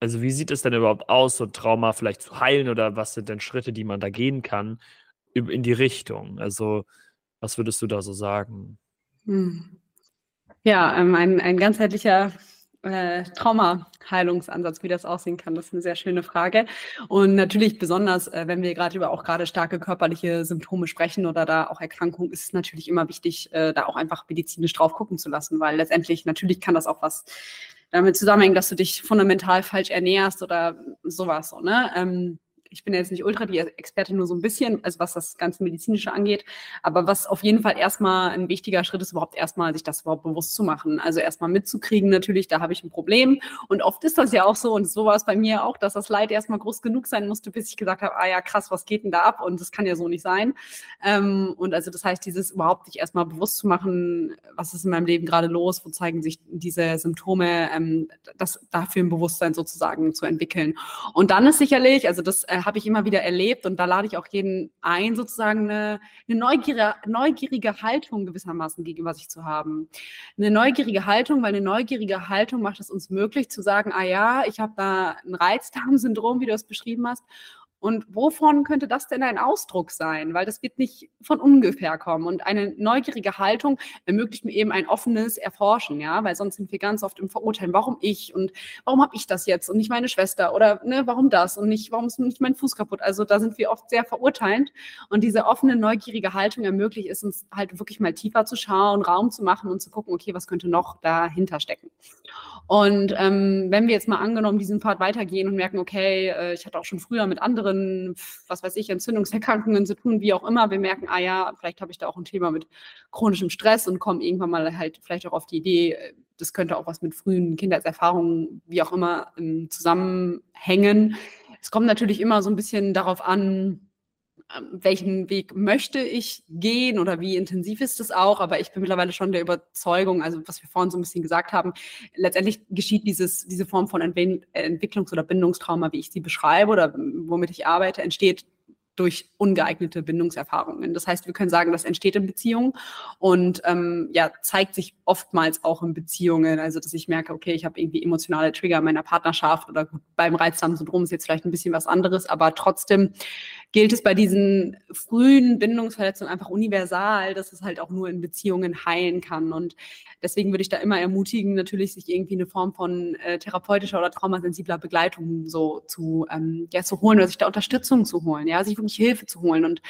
also wie sieht es denn überhaupt aus, so Trauma vielleicht zu heilen oder was sind denn Schritte, die man da gehen kann in die Richtung? Also, was würdest du da so sagen? Hm. Ja, ähm, ein, ein ganzheitlicher äh, Traumaheilungsansatz, wie das aussehen kann, das ist eine sehr schöne Frage. Und natürlich besonders, äh, wenn wir gerade über auch gerade starke körperliche Symptome sprechen oder da auch Erkrankungen, ist es natürlich immer wichtig, äh, da auch einfach medizinisch drauf gucken zu lassen, weil letztendlich natürlich kann das auch was damit zusammenhängen, dass du dich fundamental falsch ernährst oder sowas so, ne? Ähm, ich bin jetzt nicht ultra die Expertin, nur so ein bisschen, also was das ganze Medizinische angeht. Aber was auf jeden Fall erstmal ein wichtiger Schritt ist, überhaupt erstmal sich das überhaupt bewusst zu machen. Also erstmal mitzukriegen, natürlich, da habe ich ein Problem. Und oft ist das ja auch so, und so war es bei mir auch, dass das Leid erstmal groß genug sein musste, bis ich gesagt habe, ah ja, krass, was geht denn da ab? Und das kann ja so nicht sein. Ähm, und also das heißt, dieses überhaupt sich erstmal bewusst zu machen, was ist in meinem Leben gerade los, wo zeigen sich diese Symptome, ähm, das dafür ein Bewusstsein sozusagen zu entwickeln. Und dann ist sicherlich, also das äh, habe ich immer wieder erlebt und da lade ich auch jeden ein, sozusagen eine, eine neugierige, neugierige Haltung gewissermaßen gegenüber sich zu haben. Eine neugierige Haltung, weil eine neugierige Haltung macht es uns möglich zu sagen, ah ja, ich habe da ein Reizdarmsyndrom, wie du es beschrieben hast und wovon könnte das denn ein Ausdruck sein? Weil das wird nicht von ungefähr kommen. Und eine neugierige Haltung ermöglicht mir eben ein offenes Erforschen, ja, weil sonst sind wir ganz oft im Verurteilen. Warum ich und warum habe ich das jetzt und nicht meine Schwester oder ne, warum das und nicht, warum ist nicht mein Fuß kaputt? Also da sind wir oft sehr verurteilend. Und diese offene, neugierige Haltung ermöglicht es uns halt wirklich mal tiefer zu schauen, Raum zu machen und zu gucken, okay, was könnte noch dahinter stecken? Und ähm, wenn wir jetzt mal angenommen diesen Pfad weitergehen und merken, okay, äh, ich hatte auch schon früher mit anderen anderen, was weiß ich, Entzündungserkrankungen zu tun, wie auch immer. Wir merken, ah ja, vielleicht habe ich da auch ein Thema mit chronischem Stress und kommen irgendwann mal halt vielleicht auch auf die Idee, das könnte auch was mit frühen Kindheitserfahrungen, wie auch immer, ähm, zusammenhängen. Es kommt natürlich immer so ein bisschen darauf an, welchen Weg möchte ich gehen oder wie intensiv ist es auch. Aber ich bin mittlerweile schon der Überzeugung, also was wir vorhin so ein bisschen gesagt haben, letztendlich geschieht dieses, diese Form von Entwicklungs- oder Bindungstrauma, wie ich sie beschreibe oder womit ich arbeite, entsteht durch ungeeignete Bindungserfahrungen. Das heißt, wir können sagen, das entsteht in Beziehungen und ähm, ja, zeigt sich oftmals auch in Beziehungen. Also, dass ich merke, okay, ich habe irgendwie emotionale Trigger in meiner Partnerschaft oder gut, beim Reizdarmsyndrom ist jetzt vielleicht ein bisschen was anderes, aber trotzdem gilt es bei diesen frühen Bindungsverletzungen einfach universal, dass es halt auch nur in Beziehungen heilen kann. Und deswegen würde ich da immer ermutigen, natürlich sich irgendwie eine Form von äh, therapeutischer oder traumasensibler Begleitung so zu, ähm, ja, zu holen oder sich da Unterstützung zu holen, ja, sich wirklich Hilfe zu holen. Und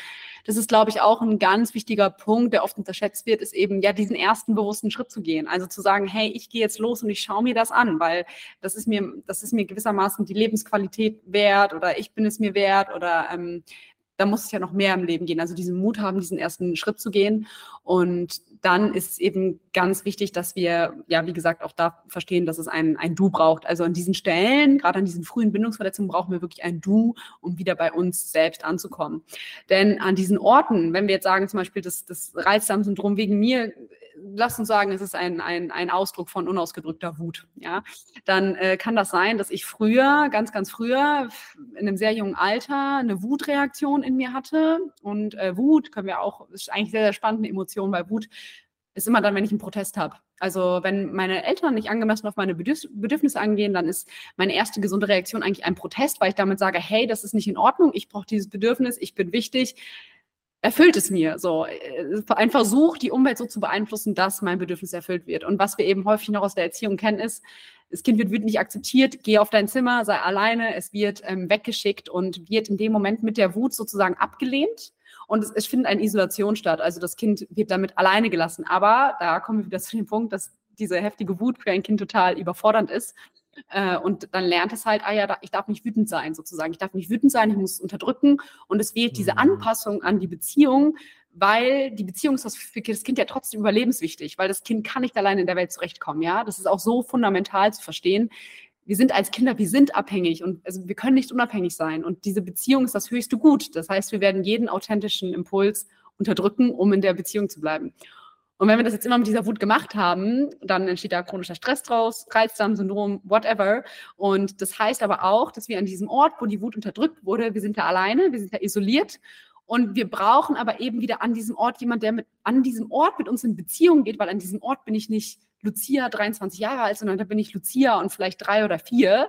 das ist, glaube ich, auch ein ganz wichtiger Punkt, der oft unterschätzt wird, ist eben ja diesen ersten bewussten Schritt zu gehen. Also zu sagen, hey, ich gehe jetzt los und ich schaue mir das an, weil das ist mir, das ist mir gewissermaßen die Lebensqualität wert oder ich bin es mir wert oder ähm, da muss es ja noch mehr im Leben gehen. Also diesen Mut haben, diesen ersten Schritt zu gehen. Und dann ist es eben ganz wichtig, dass wir, ja, wie gesagt, auch da verstehen, dass es ein, ein Du braucht. Also an diesen Stellen, gerade an diesen frühen Bindungsverletzungen, brauchen wir wirklich ein Du, um wieder bei uns selbst anzukommen. Denn an diesen Orten, wenn wir jetzt sagen, zum Beispiel das, das Reizdarmsyndrom wegen mir lass uns sagen, es ist ein, ein, ein Ausdruck von unausgedrückter Wut, ja, dann äh, kann das sein, dass ich früher, ganz, ganz früher, in einem sehr jungen Alter, eine Wutreaktion in mir hatte. Und äh, Wut können wir auch, ist eigentlich sehr, sehr spannende Emotion, weil Wut ist immer dann, wenn ich einen Protest habe. Also wenn meine Eltern nicht angemessen auf meine Bedürfnisse angehen, dann ist meine erste gesunde Reaktion eigentlich ein Protest, weil ich damit sage, hey, das ist nicht in Ordnung, ich brauche dieses Bedürfnis, ich bin wichtig, erfüllt es mir. So äh, ein Versuch, die Umwelt so zu beeinflussen, dass mein Bedürfnis erfüllt wird. Und was wir eben häufig noch aus der Erziehung kennen, ist, das Kind wird wütend nicht akzeptiert, geh auf dein Zimmer, sei alleine, es wird ähm, weggeschickt und wird in dem Moment mit der Wut sozusagen abgelehnt. Und es, es findet eine Isolation statt. Also das Kind wird damit alleine gelassen. Aber da kommen wir wieder zu dem Punkt, dass diese heftige Wut für ein Kind total überfordernd ist äh, und dann lernt es halt, ah ja, ich darf nicht wütend sein, sozusagen. Ich darf nicht wütend sein, ich muss es unterdrücken. Und es wählt diese mhm. Anpassung an die Beziehung, weil die Beziehung ist für das Kind ja trotzdem überlebenswichtig, weil das Kind kann nicht allein in der Welt zurechtkommen, ja. Das ist auch so fundamental zu verstehen. Wir sind als Kinder, wir sind abhängig und also wir können nicht unabhängig sein. Und diese Beziehung ist das höchste Gut. Das heißt, wir werden jeden authentischen Impuls unterdrücken, um in der Beziehung zu bleiben. Und wenn wir das jetzt immer mit dieser Wut gemacht haben, dann entsteht da chronischer Stress draus, Reizdarmsyndrom, whatever. Und das heißt aber auch, dass wir an diesem Ort, wo die Wut unterdrückt wurde, wir sind da alleine, wir sind da isoliert. Und wir brauchen aber eben wieder an diesem Ort jemand, der mit, an diesem Ort mit uns in Beziehung geht, weil an diesem Ort bin ich nicht Lucia, 23 Jahre alt, sondern da bin ich Lucia und vielleicht drei oder vier.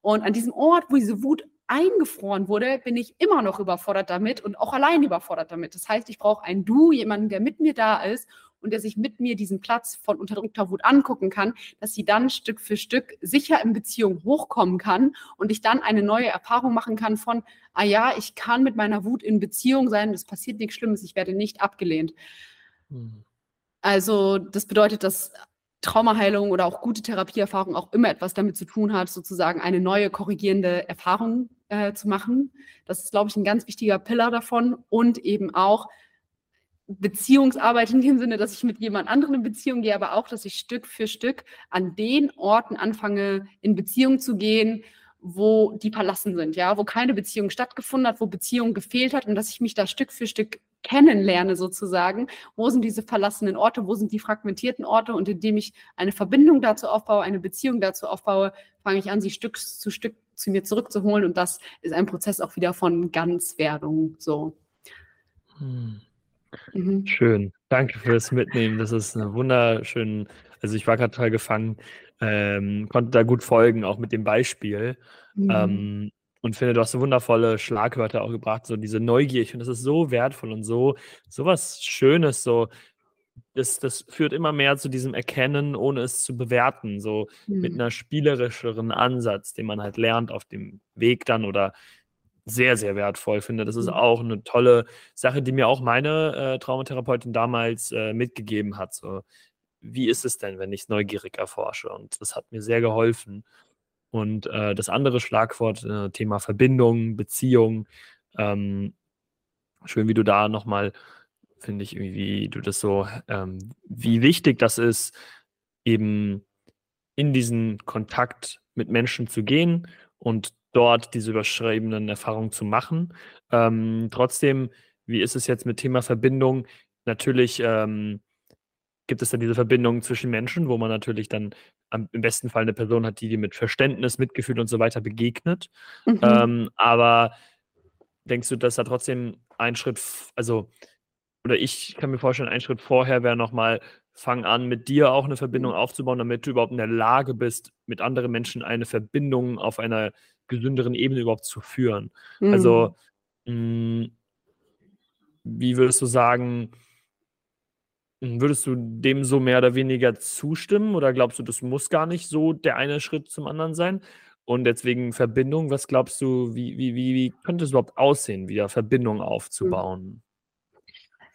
Und an diesem Ort, wo diese Wut eingefroren wurde, bin ich immer noch überfordert damit und auch allein überfordert damit. Das heißt, ich brauche ein Du, jemanden, der mit mir da ist und der sich mit mir diesen Platz von unterdrückter Wut angucken kann, dass sie dann Stück für Stück sicher in Beziehung hochkommen kann und ich dann eine neue Erfahrung machen kann von, ah ja, ich kann mit meiner Wut in Beziehung sein, es passiert nichts Schlimmes, ich werde nicht abgelehnt. Mhm. Also das bedeutet, dass Traumaheilung oder auch gute Therapieerfahrung auch immer etwas damit zu tun hat, sozusagen eine neue korrigierende Erfahrung äh, zu machen. Das ist, glaube ich, ein ganz wichtiger Pillar davon und eben auch Beziehungsarbeit in dem Sinne, dass ich mit jemand anderem in Beziehung gehe, aber auch, dass ich Stück für Stück an den Orten anfange, in Beziehung zu gehen, wo die verlassen sind, ja, wo keine Beziehung stattgefunden hat, wo Beziehung gefehlt hat und dass ich mich da Stück für Stück kennenlerne sozusagen. Wo sind diese verlassenen Orte? Wo sind die fragmentierten Orte? Und indem ich eine Verbindung dazu aufbaue, eine Beziehung dazu aufbaue, fange ich an, sie Stück zu Stück zu mir zurückzuholen. Und das ist ein Prozess auch wieder von Ganzwerdung, so. Hm. Mhm. Schön. Danke fürs Mitnehmen. Das ist eine wunderschön. Also ich war gerade total gefangen, ähm, konnte da gut folgen, auch mit dem Beispiel. Mhm. Ähm, und finde, du hast so wundervolle Schlagwörter auch gebracht, so diese Neugier. Ich finde, das ist so wertvoll und so, so was Schönes, so. Das, das führt immer mehr zu diesem Erkennen, ohne es zu bewerten, so mhm. mit einer spielerischeren Ansatz, den man halt lernt auf dem Weg dann oder sehr, sehr wertvoll finde. Das ist mhm. auch eine tolle Sache, die mir auch meine äh, Traumatherapeutin damals äh, mitgegeben hat. So, wie ist es denn, wenn ich es neugierig erforsche? Und das hat mir sehr geholfen. Und äh, das andere Schlagwort, äh, Thema Verbindung, Beziehung, ähm, schön, wie du da nochmal, finde ich, wie du das so, ähm, wie wichtig das ist, eben in diesen Kontakt mit Menschen zu gehen und dort diese überschriebenen Erfahrungen zu machen. Ähm, trotzdem, wie ist es jetzt mit Thema Verbindung? Natürlich ähm, gibt es dann diese Verbindung zwischen Menschen, wo man natürlich dann am, im besten Fall eine Person hat, die dir mit Verständnis, Mitgefühl und so weiter begegnet. Mhm. Ähm, aber denkst du, dass da trotzdem ein Schritt, also, oder ich kann mir vorstellen, ein Schritt vorher wäre nochmal, fang an, mit dir auch eine Verbindung aufzubauen, damit du überhaupt in der Lage bist, mit anderen Menschen eine Verbindung auf einer gesünderen Ebene überhaupt zu führen. Mhm. Also, mh, hm, wie würdest du sagen, hm, würdest du dem so mehr oder weniger zustimmen oder glaubst du, das muss gar nicht so der eine Schritt zum anderen sein? Und deswegen Verbindung, was glaubst du, wie, wie, wie, wie könnte es überhaupt aussehen, wieder Verbindung mhm. aufzubauen?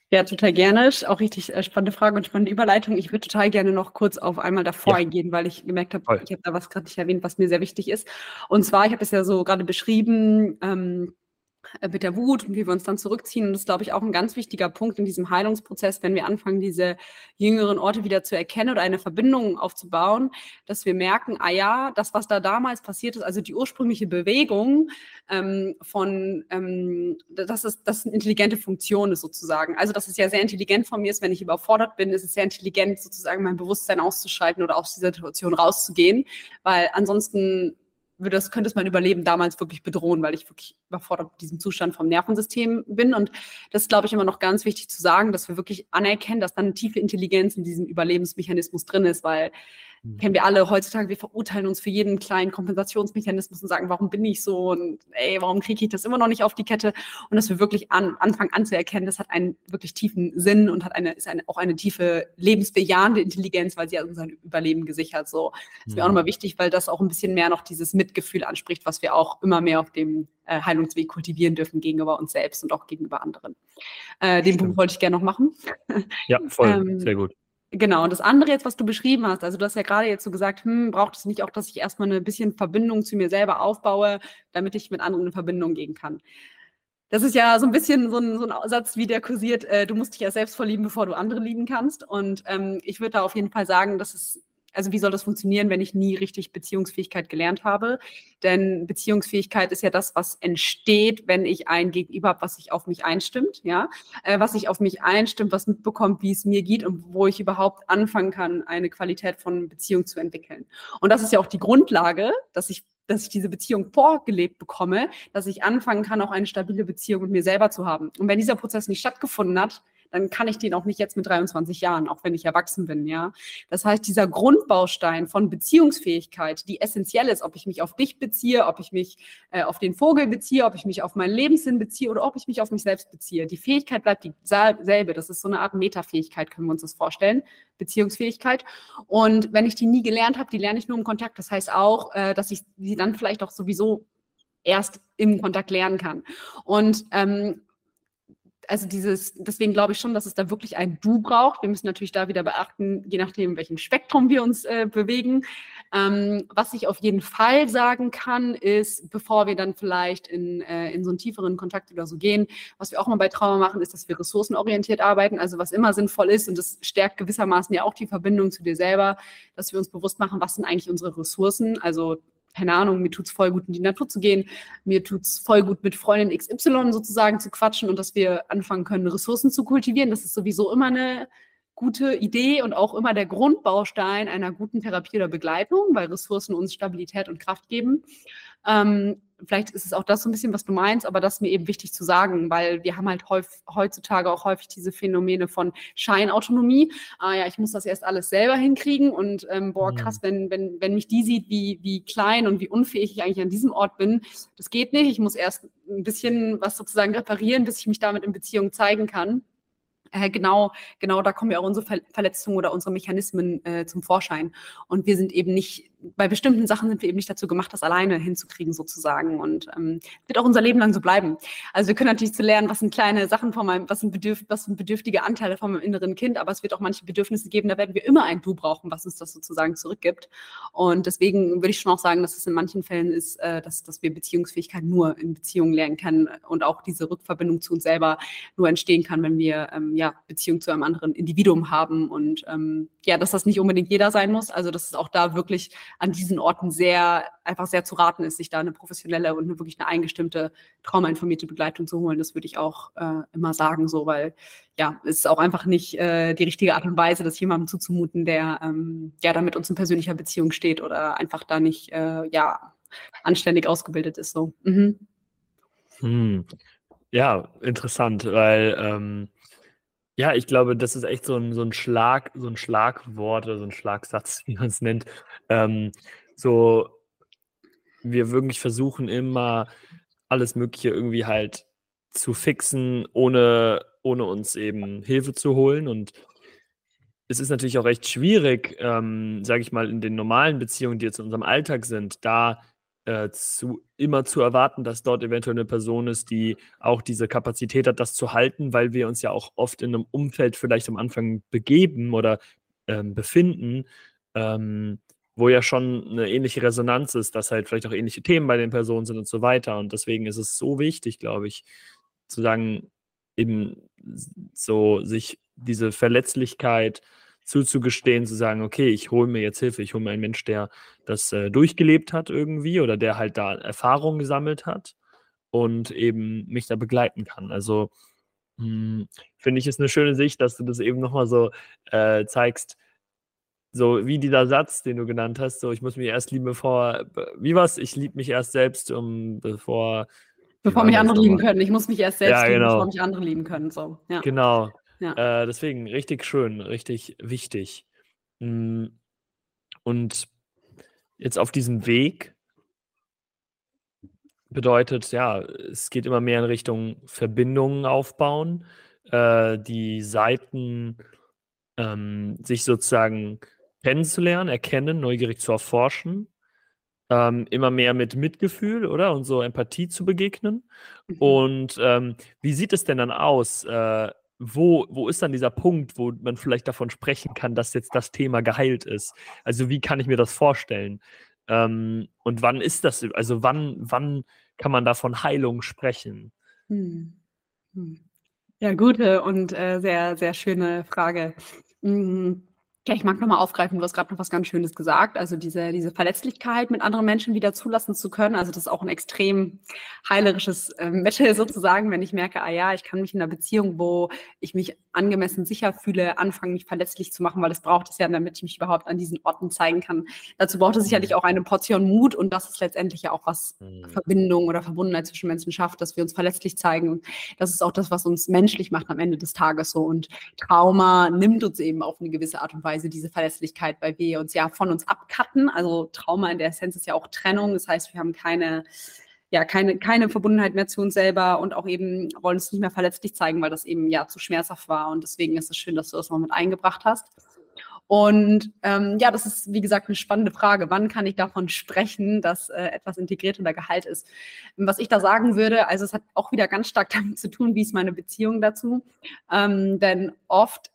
Ja, total gerne. Auch richtig äh, spannende Frage und spannende Überleitung. Ich würde total gerne noch kurz auf einmal davor ja. eingehen, weil ich gemerkt habe, ich habe da was gerade nicht erwähnt, was mir sehr wichtig ist. Und zwar, ich habe es ja so gerade beschrieben, ähm, äh, mit der Wut und wie wir uns dann zurückziehen. Und das ist, glaube ich, auch ein ganz wichtiger Punkt in diesem Heilungsprozess, wenn wir anfangen, diese jüngeren Orte wieder zu erkennen oder eine Verbindung aufzubauen, dass wir merken, ah ja, das, was da damals passiert ist, also die ursprüngliche Bewegung ähm, von, ähm, dass es das eine intelligente Funktion ist sozusagen. Also, dass es ja sehr intelligent von mir ist, wenn ich überfordert bin, ist es sehr intelligent, sozusagen mein Bewusstsein auszuschalten oder aus dieser Situation rauszugehen, weil ansonsten würde das, könnte es mein Überleben damals wirklich bedrohen, weil ich wirklich überfordert mit diesem Zustand vom Nervensystem bin. Und das ist, glaube ich, immer noch ganz wichtig zu sagen, dass wir wirklich anerkennen, dass dann eine tiefe Intelligenz in diesem Überlebensmechanismus drin ist, weil. Kennen wir alle heutzutage, wir verurteilen uns für jeden kleinen Kompensationsmechanismus und sagen, warum bin ich so und ey, warum kriege ich das immer noch nicht auf die Kette? Und dass wir wirklich an, anfangen anzuerkennen, das hat einen wirklich tiefen Sinn und hat eine, ist eine, auch eine tiefe lebensbejahende Intelligenz, weil sie hat unser Überleben gesichert. So ist mir auch mhm. nochmal wichtig, weil das auch ein bisschen mehr noch dieses Mitgefühl anspricht, was wir auch immer mehr auf dem äh, Heilungsweg kultivieren dürfen gegenüber uns selbst und auch gegenüber anderen. Äh, den Punkt wollte ich gerne noch machen. Ja, voll, ähm, sehr gut. Genau, und das andere jetzt, was du beschrieben hast, also du hast ja gerade jetzt so gesagt, hm, braucht es nicht auch, dass ich erstmal ein bisschen Verbindung zu mir selber aufbaue, damit ich mit anderen in Verbindung gehen kann. Das ist ja so ein bisschen so ein, so ein Satz, wie der kursiert, äh, du musst dich ja selbst verlieben, bevor du andere lieben kannst. Und ähm, ich würde da auf jeden Fall sagen, dass es also wie soll das funktionieren, wenn ich nie richtig Beziehungsfähigkeit gelernt habe? Denn Beziehungsfähigkeit ist ja das, was entsteht, wenn ich ein Gegenüber habe, was sich auf mich einstimmt, ja, äh, was sich auf mich einstimmt, was mitbekommt, wie es mir geht und wo ich überhaupt anfangen kann, eine Qualität von Beziehung zu entwickeln. Und das ist ja auch die Grundlage, dass ich dass ich diese Beziehung vorgelebt bekomme, dass ich anfangen kann, auch eine stabile Beziehung mit mir selber zu haben. Und wenn dieser Prozess nicht stattgefunden hat, dann kann ich den auch nicht jetzt mit 23 Jahren, auch wenn ich erwachsen bin, ja. Das heißt, dieser Grundbaustein von Beziehungsfähigkeit, die essentiell ist, ob ich mich auf dich beziehe, ob ich mich äh, auf den Vogel beziehe, ob ich mich auf meinen Lebenssinn beziehe oder ob ich mich auf mich selbst beziehe. Die Fähigkeit bleibt dieselbe. Das ist so eine Art Metafähigkeit, können wir uns das vorstellen. Beziehungsfähigkeit. Und wenn ich die nie gelernt habe, die lerne ich nur im Kontakt. Das heißt auch, äh, dass ich sie dann vielleicht auch sowieso erst im Kontakt lernen kann. Und ähm, also dieses, deswegen glaube ich schon, dass es da wirklich ein Du braucht. Wir müssen natürlich da wieder beachten, je nachdem, in welchem Spektrum wir uns äh, bewegen. Ähm, was ich auf jeden Fall sagen kann, ist, bevor wir dann vielleicht in, äh, in so einen tieferen Kontakt oder so gehen, was wir auch mal bei Trauma machen, ist, dass wir ressourcenorientiert arbeiten, also was immer sinnvoll ist und das stärkt gewissermaßen ja auch die Verbindung zu dir selber, dass wir uns bewusst machen, was sind eigentlich unsere Ressourcen, also keine Ahnung, mir tut es voll gut, in die Natur zu gehen, mir tut es voll gut, mit Freundin XY sozusagen zu quatschen und dass wir anfangen können, Ressourcen zu kultivieren. Das ist sowieso immer eine gute Idee und auch immer der Grundbaustein einer guten Therapie oder Begleitung, weil Ressourcen uns Stabilität und Kraft geben. Ähm, vielleicht ist es auch das so ein bisschen, was du meinst, aber das ist mir eben wichtig zu sagen, weil wir haben halt häufig, heutzutage auch häufig diese Phänomene von Scheinautonomie. Ah ja, ich muss das erst alles selber hinkriegen und ähm, boah, krass, wenn, wenn, wenn mich die sieht, wie, wie klein und wie unfähig ich eigentlich an diesem Ort bin, das geht nicht. Ich muss erst ein bisschen was sozusagen reparieren, bis ich mich damit in Beziehung zeigen kann. Äh, genau, genau, da kommen ja auch unsere Ver Verletzungen oder unsere Mechanismen äh, zum Vorschein. Und wir sind eben nicht bei bestimmten Sachen sind wir eben nicht dazu gemacht, das alleine hinzukriegen sozusagen. Und ähm, wird auch unser Leben lang so bleiben. Also wir können natürlich zu lernen, was sind kleine Sachen von meinem, was sind, bedürf, was sind bedürftige Anteile von meinem inneren Kind, aber es wird auch manche Bedürfnisse geben, da werden wir immer ein Du brauchen, was uns das sozusagen zurückgibt. Und deswegen würde ich schon auch sagen, dass es in manchen Fällen ist, äh, dass, dass wir Beziehungsfähigkeit nur in Beziehungen lernen können und auch diese Rückverbindung zu uns selber nur entstehen kann, wenn wir ähm, ja Beziehung zu einem anderen Individuum haben und ähm, ja, dass das nicht unbedingt jeder sein muss. Also dass es auch da wirklich an diesen Orten sehr, einfach sehr zu raten ist, sich da eine professionelle und eine, wirklich eine eingestimmte, traumainformierte Begleitung zu holen. Das würde ich auch äh, immer sagen, so, weil ja, es ist auch einfach nicht äh, die richtige Art und Weise, das jemandem zuzumuten, der ähm, ja da mit uns in persönlicher Beziehung steht oder einfach da nicht äh, ja anständig ausgebildet ist. So. Mhm. Hm. Ja, interessant, weil ähm, ja, ich glaube, das ist echt so ein, so ein Schlag, so ein Schlagwort oder so ein Schlagsatz, wie man es nennt. Ähm, so, wir wirklich versuchen immer alles Mögliche irgendwie halt zu fixen, ohne, ohne uns eben Hilfe zu holen. Und es ist natürlich auch recht schwierig, ähm, sage ich mal, in den normalen Beziehungen, die jetzt in unserem Alltag sind, da äh, zu, immer zu erwarten, dass dort eventuell eine Person ist, die auch diese Kapazität hat, das zu halten, weil wir uns ja auch oft in einem Umfeld vielleicht am Anfang begeben oder ähm, befinden, ähm, wo ja schon eine ähnliche Resonanz ist, dass halt vielleicht auch ähnliche Themen bei den Personen sind und so weiter. Und deswegen ist es so wichtig, glaube ich, zu sagen, eben so sich diese Verletzlichkeit zuzugestehen, zu sagen, okay, ich hole mir jetzt Hilfe, ich hole mir einen Mensch, der das äh, durchgelebt hat irgendwie oder der halt da Erfahrungen gesammelt hat und eben mich da begleiten kann. Also hm, finde ich es eine schöne Sicht, dass du das eben nochmal so äh, zeigst, so wie dieser Satz, den du genannt hast, so ich muss mich erst lieben, bevor, wie was? Ich liebe mich erst selbst, um bevor Bevor mich andere lieben können. Ich muss mich erst selbst ja, genau. lieben, bevor mich andere lieben können. So. Ja. Genau. Ja. Äh, deswegen richtig schön, richtig wichtig. Mm, und jetzt auf diesem Weg bedeutet, ja, es geht immer mehr in Richtung Verbindungen aufbauen, äh, die Seiten ähm, sich sozusagen kennenzulernen, erkennen, neugierig zu erforschen, ähm, immer mehr mit Mitgefühl, oder? Und so Empathie zu begegnen. Mhm. Und ähm, wie sieht es denn dann aus? Äh, wo, wo ist dann dieser Punkt, wo man vielleicht davon sprechen kann, dass jetzt das Thema geheilt ist? Also wie kann ich mir das vorstellen? Ähm, und wann ist das? Also wann, wann kann man da von Heilung sprechen? Hm. Hm. Ja, gute und äh, sehr, sehr schöne Frage. Hm. Ja, ich mag nochmal aufgreifen, du hast gerade noch was ganz Schönes gesagt. Also diese, diese Verletzlichkeit mit anderen Menschen wieder zulassen zu können. Also das ist auch ein extrem heilerisches äh, Mittel sozusagen, wenn ich merke, ah ja, ich kann mich in einer Beziehung, wo ich mich angemessen sicher fühle, anfangen, mich verletzlich zu machen, weil es braucht es ja, damit ich mich überhaupt an diesen Orten zeigen kann. Dazu braucht es sicherlich auch eine Portion Mut und das ist letztendlich ja auch was mhm. Verbindung oder Verbundenheit zwischen Menschen schafft, dass wir uns verletzlich zeigen. Und das ist auch das, was uns menschlich macht am Ende des Tages so. Und Trauma nimmt uns eben auf eine gewisse Art und Weise Weise diese Verlässlichkeit, weil wir uns ja von uns abcutten. Also Trauma in der Essenz ist ja auch Trennung. Das heißt, wir haben keine, ja, keine, keine Verbundenheit mehr zu uns selber und auch eben wollen uns nicht mehr verletzlich zeigen, weil das eben ja zu schmerzhaft war. Und deswegen ist es schön, dass du das noch mit eingebracht hast. Und ähm, ja, das ist, wie gesagt, eine spannende Frage. Wann kann ich davon sprechen, dass äh, etwas integriert oder Gehalt ist? Was ich da sagen würde, also es hat auch wieder ganz stark damit zu tun, wie ist meine Beziehung dazu. Ähm, denn oft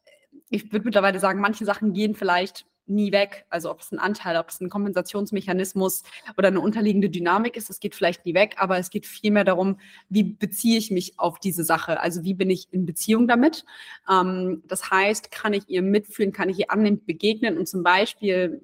ich würde mittlerweile sagen, manche Sachen gehen vielleicht nie weg. Also ob es ein Anteil, ob es ein Kompensationsmechanismus oder eine unterliegende Dynamik ist, das geht vielleicht nie weg, aber es geht vielmehr darum, wie beziehe ich mich auf diese Sache? Also wie bin ich in Beziehung damit? Ähm, das heißt, kann ich ihr mitfühlen, kann ich ihr annehmend begegnen und zum Beispiel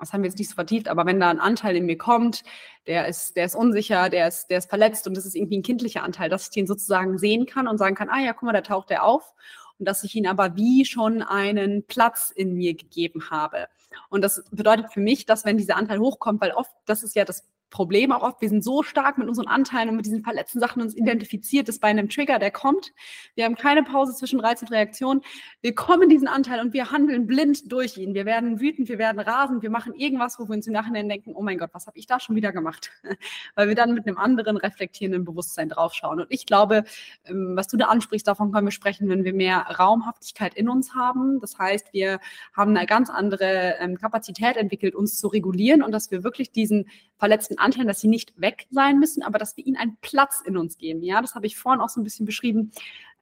das haben wir jetzt nicht so vertieft, aber wenn da ein Anteil in mir kommt, der ist, der ist unsicher, der ist, der ist verletzt und das ist irgendwie ein kindlicher Anteil, dass ich den sozusagen sehen kann und sagen kann, ah ja, guck mal, da taucht der auf und dass ich ihn aber wie schon einen Platz in mir gegeben habe. Und das bedeutet für mich, dass wenn dieser Anteil hochkommt, weil oft, das ist ja das Problem auch oft. Wir sind so stark mit unseren Anteilen und mit diesen verletzten Sachen uns identifiziert, dass bei einem Trigger, der kommt, wir haben keine Pause zwischen Reiz und Reaktion. Wir kommen diesen Anteil und wir handeln blind durch ihn. Wir werden wütend, wir werden rasend, wir machen irgendwas, wo wir uns im Nachhinein denken, oh mein Gott, was habe ich da schon wieder gemacht? Weil wir dann mit einem anderen reflektierenden Bewusstsein draufschauen. Und ich glaube, ähm, was du da ansprichst, davon können wir sprechen, wenn wir mehr Raumhaftigkeit in uns haben. Das heißt, wir haben eine ganz andere ähm, Kapazität entwickelt, uns zu regulieren und dass wir wirklich diesen verletzten Anteilen, dass sie nicht weg sein müssen, aber dass wir ihnen einen Platz in uns geben. Ja, das habe ich vorhin auch so ein bisschen beschrieben.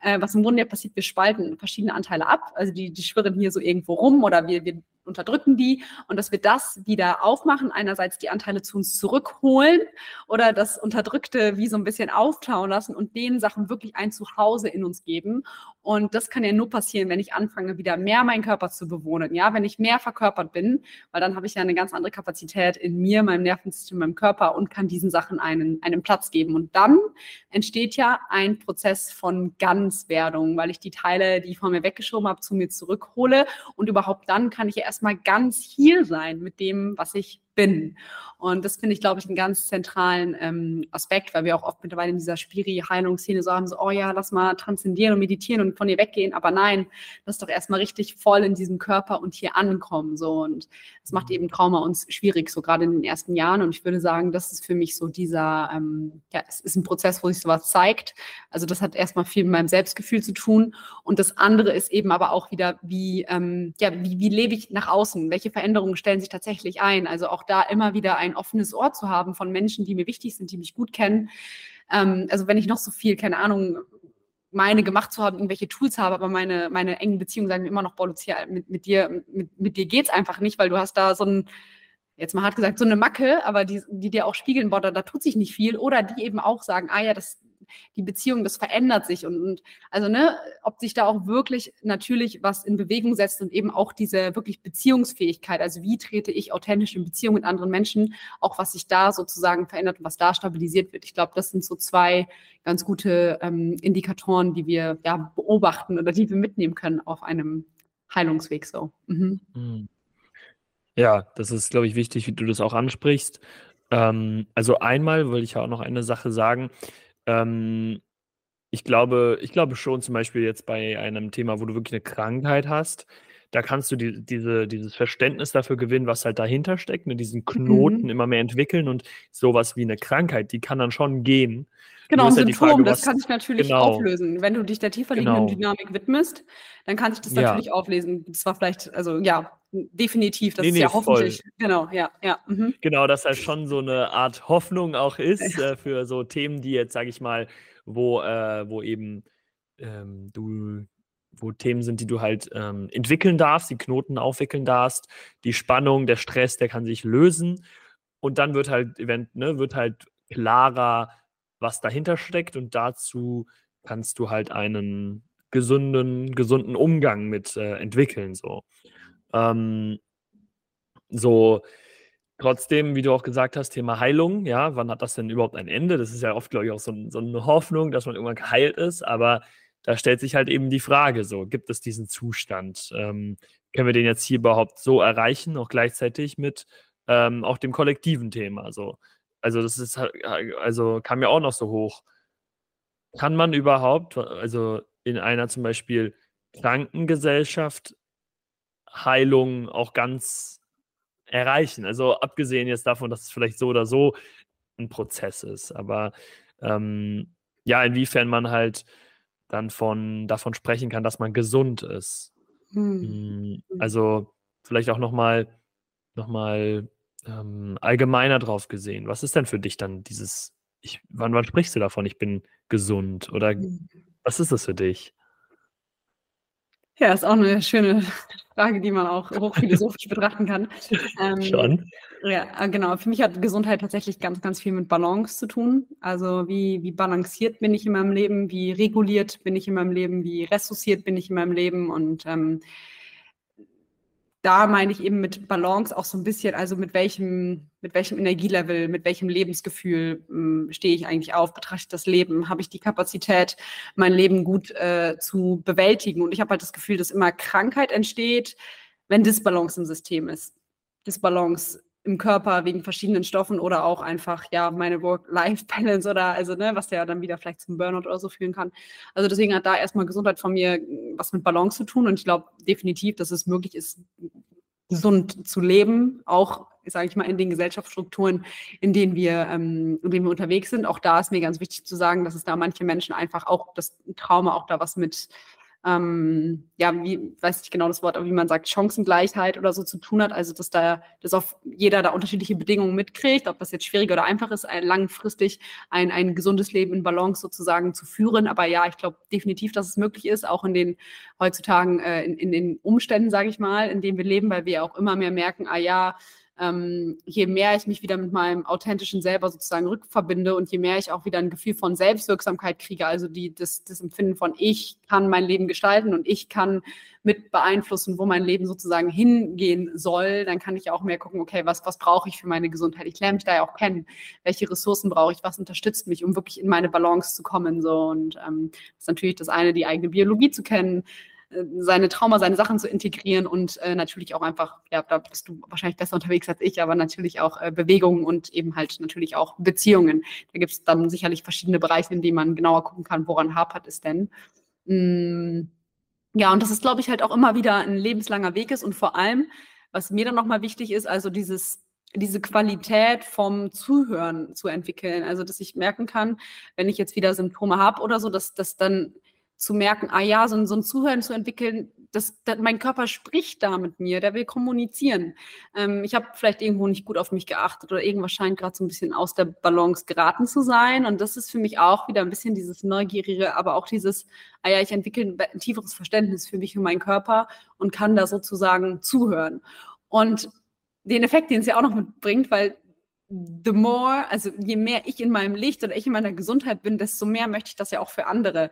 Äh, was im Grunde ja passiert, wir spalten verschiedene Anteile ab. Also die, die schwirren hier so irgendwo rum oder wir, wir unterdrücken die und dass wir das wieder aufmachen, einerseits die Anteile zu uns zurückholen oder das Unterdrückte wie so ein bisschen auftauen lassen und den Sachen wirklich ein Zuhause in uns geben. Und das kann ja nur passieren, wenn ich anfange, wieder mehr meinen Körper zu bewohnen. Ja, wenn ich mehr verkörpert bin, weil dann habe ich ja eine ganz andere Kapazität in mir, meinem Nervensystem, meinem Körper und kann diesen Sachen einen, einen Platz geben. Und dann entsteht ja ein Prozess von Ganzwerdung, weil ich die Teile, die ich vor mir weggeschoben habe, zu mir zurückhole. Und überhaupt dann kann ich ja erstmal ganz hier sein mit dem, was ich bin. Und das finde ich, glaube ich, einen ganz zentralen ähm, Aspekt, weil wir auch oft mittlerweile in dieser Spiri-Heilungsszene so haben, so, oh ja, lass mal transzendieren und meditieren und von ihr weggehen. Aber nein, lass doch erstmal richtig voll in diesem Körper und hier ankommen. So. Und das macht eben Trauma uns schwierig, so gerade in den ersten Jahren. Und ich würde sagen, das ist für mich so dieser, ähm, ja, es ist ein Prozess, wo sich sowas zeigt. Also das hat erstmal viel mit meinem Selbstgefühl zu tun. Und das andere ist eben aber auch wieder, wie, ähm, ja, wie, wie lebe ich nach außen? Welche Veränderungen stellen sich tatsächlich ein? Also auch da immer wieder ein offenes Ohr zu haben von Menschen, die mir wichtig sind, die mich gut kennen. Ähm, also wenn ich noch so viel, keine Ahnung, meine gemacht zu haben, irgendwelche Tools habe, aber meine, meine engen Beziehungen sagen immer noch, boah, Lucia, mit, mit dir, mit, mit dir geht's einfach nicht, weil du hast da so ein, jetzt mal hart gesagt, so eine Macke, aber die, die dir auch spiegeln, boah, da, da tut sich nicht viel. Oder die eben auch sagen, ah ja, das, die Beziehung, das verändert sich und, und also ne, ob sich da auch wirklich natürlich was in Bewegung setzt und eben auch diese wirklich Beziehungsfähigkeit, also wie trete ich authentisch in Beziehung mit anderen Menschen, auch was sich da sozusagen verändert und was da stabilisiert wird. Ich glaube, das sind so zwei ganz gute ähm, Indikatoren, die wir ja beobachten oder die wir mitnehmen können auf einem Heilungsweg so. Mhm. mhm. Ja, das ist, glaube ich, wichtig, wie du das auch ansprichst. Ähm, also einmal will ich ja auch noch eine Sache sagen. Ähm, ich glaube, ich glaube schon zum Beispiel jetzt bei einem Thema, wo du wirklich eine Krankheit hast, da kannst du die, diese, dieses Verständnis dafür gewinnen, was halt dahinter steckt, ne, diesen Knoten mhm. immer mehr entwickeln und sowas wie eine Krankheit, die kann dann schon gehen. Genau, ein Symptom, Frage, das kann sich natürlich genau. auflösen. Wenn du dich der tiefer liegenden genau. Dynamik widmest, dann kann sich das ja. natürlich auflesen. Das war vielleicht, also ja, definitiv, das nee, ist nee, ja hoffentlich, voll. genau, ja, ja. Mhm. Genau, dass halt schon so eine Art Hoffnung auch ist äh, für so Themen, die jetzt, sage ich mal, wo, äh, wo eben ähm, du wo Themen sind, die du halt ähm, entwickeln darfst, die Knoten aufwickeln darfst, die Spannung, der Stress, der kann sich lösen und dann wird halt, event, ne, wird halt klarer, was dahinter steckt und dazu kannst du halt einen gesunden, gesunden Umgang mit äh, entwickeln. So. Ähm, so, trotzdem, wie du auch gesagt hast, Thema Heilung, ja, wann hat das denn überhaupt ein Ende? Das ist ja oft, glaube ich, auch so, so eine Hoffnung, dass man irgendwann geheilt ist, aber da stellt sich halt eben die Frage so, gibt es diesen Zustand? Ähm, können wir den jetzt hier überhaupt so erreichen, auch gleichzeitig mit ähm, auch dem kollektiven Thema? So. Also das ist halt, also kam ja auch noch so hoch. Kann man überhaupt, also in einer zum Beispiel Krankengesellschaft Heilung auch ganz erreichen? Also abgesehen jetzt davon, dass es vielleicht so oder so ein Prozess ist, aber ähm, ja, inwiefern man halt dann von, davon sprechen kann, dass man gesund ist. Hm. hm also vielleicht auch nochmal noch mal, ähm, allgemeiner drauf gesehen. Was ist denn für dich dann dieses, ich, wann, wann sprichst du davon, ich bin gesund? Oder hm. was ist das für dich? Ja, ist auch eine schöne Frage, die man auch hochphilosophisch betrachten kann. Ähm, Schon. Ja, äh, genau. Für mich hat Gesundheit tatsächlich ganz, ganz viel mit Balance zu tun. Also wie, wie balanciert bin ich in meinem Leben, wie reguliert bin ich in meinem Leben, wie ressourciert bin ich in meinem Leben und ähm, da meine ich eben mit Balance auch so ein bisschen, also mit welchem, mit welchem Energielevel, mit welchem Lebensgefühl ähm, stehe ich eigentlich auf, betrachte das Leben, habe ich die Kapazität, mein Leben gut äh, zu bewältigen. Und ich habe halt das Gefühl, dass immer Krankheit entsteht, wenn Disbalance im System ist. Disbalance im Körper wegen verschiedenen Stoffen oder auch einfach, ja, meine Work-Life-Balance oder also, ne, was ja dann wieder vielleicht zum Burnout oder so führen kann. Also deswegen hat da erstmal Gesundheit von mir was mit Balance zu tun und ich glaube definitiv, dass es möglich ist, gesund zu leben, auch, sage ich mal, in den Gesellschaftsstrukturen, in denen wir, ähm, in denen wir unterwegs sind. Auch da ist mir ganz wichtig zu sagen, dass es da manche Menschen einfach auch das Trauma auch da was mit ähm, ja, wie, weiß ich genau das Wort, aber wie man sagt, Chancengleichheit oder so zu tun hat. Also, dass da, dass auf jeder da unterschiedliche Bedingungen mitkriegt, ob das jetzt schwierig oder einfach ist, ein, langfristig ein, ein gesundes Leben in Balance sozusagen zu führen. Aber ja, ich glaube definitiv, dass es möglich ist, auch in den heutzutage, äh, in, in den Umständen, sage ich mal, in denen wir leben, weil wir auch immer mehr merken, ah ja, ähm, je mehr ich mich wieder mit meinem authentischen Selber sozusagen rückverbinde und je mehr ich auch wieder ein Gefühl von Selbstwirksamkeit kriege, also die, das, das Empfinden von ich kann mein Leben gestalten und ich kann mit beeinflussen, wo mein Leben sozusagen hingehen soll, dann kann ich auch mehr gucken, okay, was, was brauche ich für meine Gesundheit? Ich lerne mich da ja auch kennen. Welche Ressourcen brauche ich? Was unterstützt mich, um wirklich in meine Balance zu kommen? So. Und ähm, das ist natürlich das eine, die eigene Biologie zu kennen, seine Trauma, seine Sachen zu integrieren und äh, natürlich auch einfach, ja, da bist du wahrscheinlich besser unterwegs als ich, aber natürlich auch äh, Bewegungen und eben halt natürlich auch Beziehungen. Da gibt es dann sicherlich verschiedene Bereiche, in denen man genauer gucken kann, woran hapert es denn. Mm, ja, und das ist, glaube ich, halt auch immer wieder ein lebenslanger Weg ist und vor allem, was mir dann nochmal wichtig ist, also dieses diese Qualität vom Zuhören zu entwickeln. Also, dass ich merken kann, wenn ich jetzt wieder Symptome habe oder so, dass das dann zu merken, ah ja, so, so ein Zuhören zu entwickeln, das, das, mein Körper spricht da mit mir, der will kommunizieren. Ähm, ich habe vielleicht irgendwo nicht gut auf mich geachtet oder irgendwas scheint gerade so ein bisschen aus der Balance geraten zu sein. Und das ist für mich auch wieder ein bisschen dieses Neugierige, aber auch dieses, ah ja, ich entwickle ein, ein tieferes Verständnis für mich und meinen Körper und kann da sozusagen zuhören. Und den Effekt, den es ja auch noch mitbringt, weil the more, also je mehr ich in meinem Licht oder ich in meiner Gesundheit bin, desto mehr möchte ich das ja auch für andere.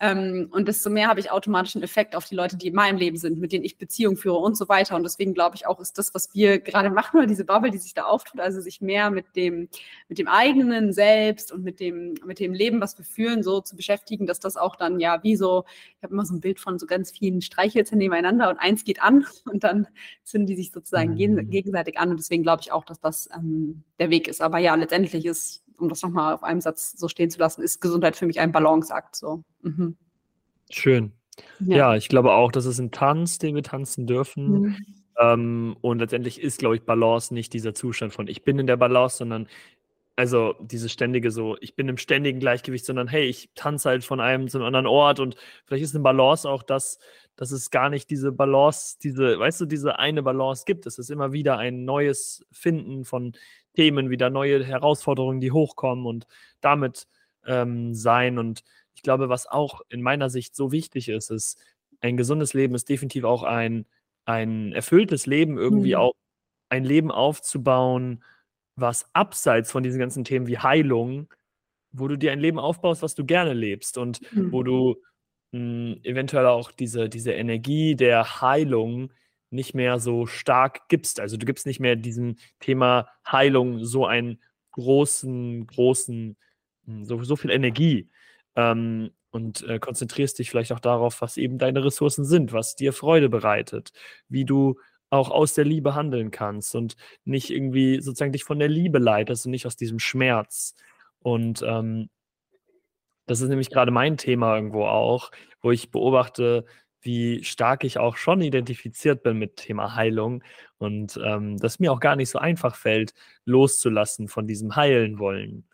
Ähm, und desto mehr habe ich automatisch einen Effekt auf die Leute, die in meinem Leben sind, mit denen ich Beziehungen führe und so weiter. Und deswegen glaube ich auch, ist das, was wir gerade machen, oder diese Bubble, die sich da auftut, also sich mehr mit dem, mit dem eigenen Selbst und mit dem, mit dem Leben, was wir führen, so zu beschäftigen, dass das auch dann ja wie so, ich habe immer so ein Bild von so ganz vielen Streichhölzern nebeneinander und eins geht an und dann zünden die sich sozusagen mhm. gegenseitig an. Und deswegen glaube ich auch, dass das ähm, der Weg ist. Aber ja, letztendlich ist, um das nochmal auf einem Satz so stehen zu lassen, ist Gesundheit für mich ein Balanceakt. So. Mhm. Schön. Ja. ja. ich glaube auch, das ist ein Tanz, den wir tanzen dürfen. Mhm. Ähm, und letztendlich ist, glaube ich, Balance nicht dieser Zustand von ich bin in der Balance, sondern also dieses ständige so, ich bin im ständigen Gleichgewicht, sondern hey, ich tanze halt von einem zum anderen Ort und vielleicht ist eine Balance auch das, dass es gar nicht diese Balance, diese, weißt du, diese eine Balance gibt. Es ist immer wieder ein neues Finden von Themen, wieder neue Herausforderungen, die hochkommen und damit ähm, sein. Und ich glaube, was auch in meiner Sicht so wichtig ist, ist, ein gesundes Leben ist definitiv auch ein, ein erfülltes Leben, irgendwie mhm. auch ein Leben aufzubauen, was abseits von diesen ganzen Themen wie Heilung, wo du dir ein Leben aufbaust, was du gerne lebst und mhm. wo du mh, hm, eventuell auch diese, diese Energie der Heilung nicht mehr so stark gibst. Also du gibst nicht mehr diesem Thema Heilung so einen großen, großen, hm, so, so viel Energie ähm, und äh, konzentrierst dich vielleicht auch darauf, was eben deine Ressourcen sind, was dir Freude bereitet, wie du auch aus der Liebe handeln kannst und nicht irgendwie sozusagen dich von der Liebe leitest und nicht aus diesem Schmerz. Und ähm, das ist nämlich gerade mein Thema irgendwo auch, wo ich beobachte, wie stark ich auch schon identifiziert bin mit Thema Heilung und ähm, dass mir auch gar nicht so einfach fällt, loszulassen von diesem Heilen wollen.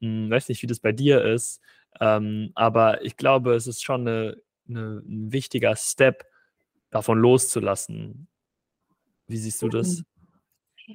Hm, weiß nicht, wie das bei dir ist, ähm, aber ich glaube, es ist schon eine, eine, ein wichtiger Step, davon loszulassen. Wie siehst du das?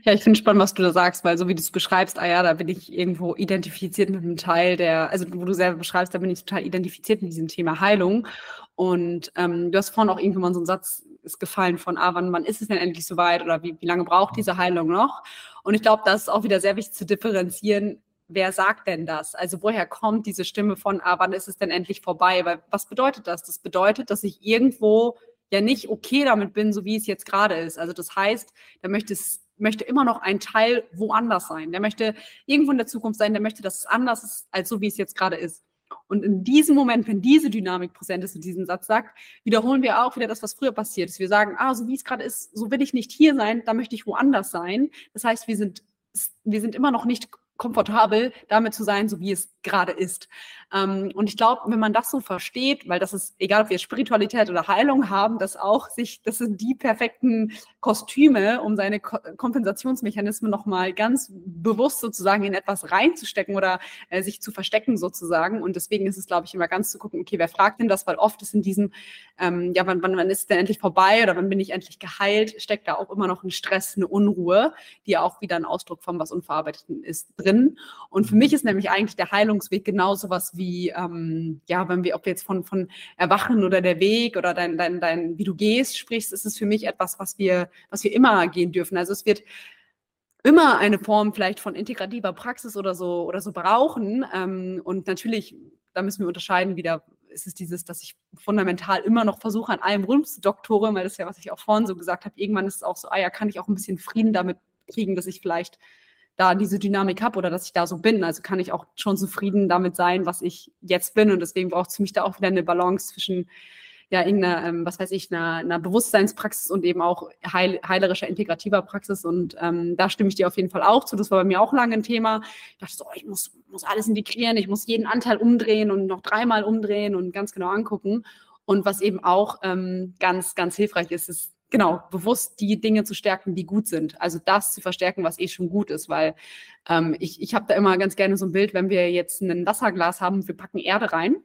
Ja, ich finde spannend, was du da sagst, weil so wie du es beschreibst, ah ja, da bin ich irgendwo identifiziert mit einem Teil der, also wo du selber beschreibst, da bin ich total identifiziert mit diesem Thema Heilung. Und ähm, du hast vorhin auch irgendwann so einen Satz ist gefallen von, ah, wann, wann ist es denn endlich soweit oder wie, wie lange braucht diese Heilung noch? Und ich glaube, das ist auch wieder sehr wichtig zu differenzieren, wer sagt denn das? Also woher kommt diese Stimme von, ah, wann ist es denn endlich vorbei? Weil was bedeutet das? Das bedeutet, dass ich irgendwo ja nicht okay damit bin, so wie es jetzt gerade ist. Also das heißt, da möchte es möchte immer noch ein Teil woanders sein. Der möchte irgendwo in der Zukunft sein, der möchte, dass es anders ist, als so wie es jetzt gerade ist. Und in diesem Moment, wenn diese Dynamik präsent ist und diesen Satz sagt, wiederholen wir auch wieder das, was früher passiert ist. Wir sagen, ah, so wie es gerade ist, so will ich nicht hier sein, da möchte ich woanders sein. Das heißt, wir sind, wir sind immer noch nicht komfortabel damit zu sein, so wie es gerade ist. Ähm, und ich glaube, wenn man das so versteht, weil das ist, egal ob wir Spiritualität oder Heilung haben, dass auch sich, das sind die perfekten Kostüme, um seine Ko Kompensationsmechanismen nochmal ganz bewusst sozusagen in etwas reinzustecken oder äh, sich zu verstecken sozusagen. Und deswegen ist es, glaube ich, immer ganz zu gucken, okay, wer fragt denn das? Weil oft ist in diesem, ähm, ja, wann, wann, wann ist es denn endlich vorbei oder wann bin ich endlich geheilt, steckt da auch immer noch ein Stress, eine Unruhe, die auch wieder ein Ausdruck von was Unverarbeiteten ist drin. Und für mich ist nämlich eigentlich der Heilungsweg genau sowas wie, ähm, ja, wenn wir, ob wir jetzt von, von Erwachen oder der Weg oder dein, dein, dein, wie du gehst sprichst, ist es für mich etwas, was wir, was wir immer gehen dürfen. Also es wird immer eine Form vielleicht von integrativer Praxis oder so oder so brauchen. Ähm, und natürlich, da müssen wir unterscheiden wieder, ist es dieses, dass ich fundamental immer noch versuche, an allem rumzudoktore, weil das ist ja, was ich auch vorhin so gesagt habe, irgendwann ist es auch so, ah ja, kann ich auch ein bisschen Frieden damit kriegen, dass ich vielleicht da diese Dynamik habe oder dass ich da so bin. Also kann ich auch schon zufrieden damit sein, was ich jetzt bin. Und deswegen braucht es mich da auch wieder eine Balance zwischen ja, irgendeiner, ähm, was weiß ich, einer, einer, Bewusstseinspraxis und eben auch heil, heilerischer, integrativer Praxis. Und ähm, da stimme ich dir auf jeden Fall auch zu. Das war bei mir auch lange ein Thema. Ich dachte so, oh, ich muss, muss alles integrieren, ich muss jeden Anteil umdrehen und noch dreimal umdrehen und ganz genau angucken. Und was eben auch ähm, ganz, ganz hilfreich ist, ist genau, bewusst die Dinge zu stärken, die gut sind. Also das zu verstärken, was eh schon gut ist, weil ähm, ich, ich habe da immer ganz gerne so ein Bild, wenn wir jetzt ein Wasserglas haben und wir packen Erde rein. Und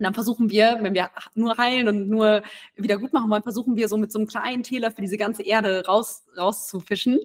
dann versuchen wir, wenn wir nur heilen und nur wieder gut machen wollen, versuchen wir so mit so einem kleinen Täler für diese ganze Erde raus, rauszufischen.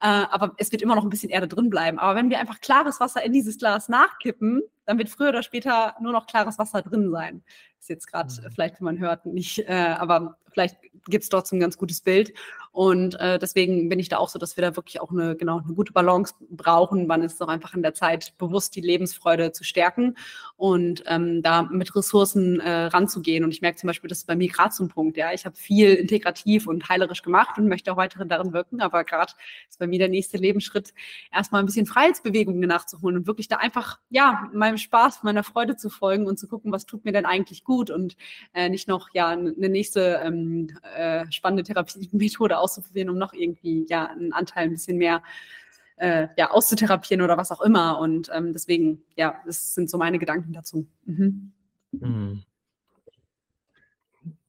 Äh, aber es wird immer noch ein bisschen Erde drin bleiben. Aber wenn wir einfach klares Wasser in dieses Glas nachkippen, dann wird früher oder später nur noch klares Wasser drin sein. Ist jetzt gerade mhm. vielleicht, wenn man hört, nicht, äh, aber vielleicht gibt es trotzdem ein ganz gutes Bild. Und äh, deswegen bin ich da auch so, dass wir da wirklich auch eine, genau, eine gute Balance brauchen. Wann ist es auch einfach in der Zeit, bewusst die Lebensfreude zu stärken und ähm, da mit Ressourcen äh, ranzugehen. Und ich merke zum Beispiel, das ist bei mir gerade so ein Punkt. Ja, ich habe viel integrativ und heilerisch gemacht und möchte auch weiterhin darin wirken. Aber gerade ist bei mir der nächste Lebensschritt, erstmal ein bisschen Freiheitsbewegungen nachzuholen und wirklich da einfach, ja, meinem Spaß, meiner Freude zu folgen und zu gucken, was tut mir denn eigentlich gut und äh, nicht noch, ja, eine nächste ähm, äh, spannende Therapiemethode auszuprobieren, um noch irgendwie ja einen Anteil ein bisschen mehr äh, ja, auszutherapieren oder was auch immer. Und ähm, deswegen, ja, das sind so meine Gedanken dazu. Mhm. Mhm.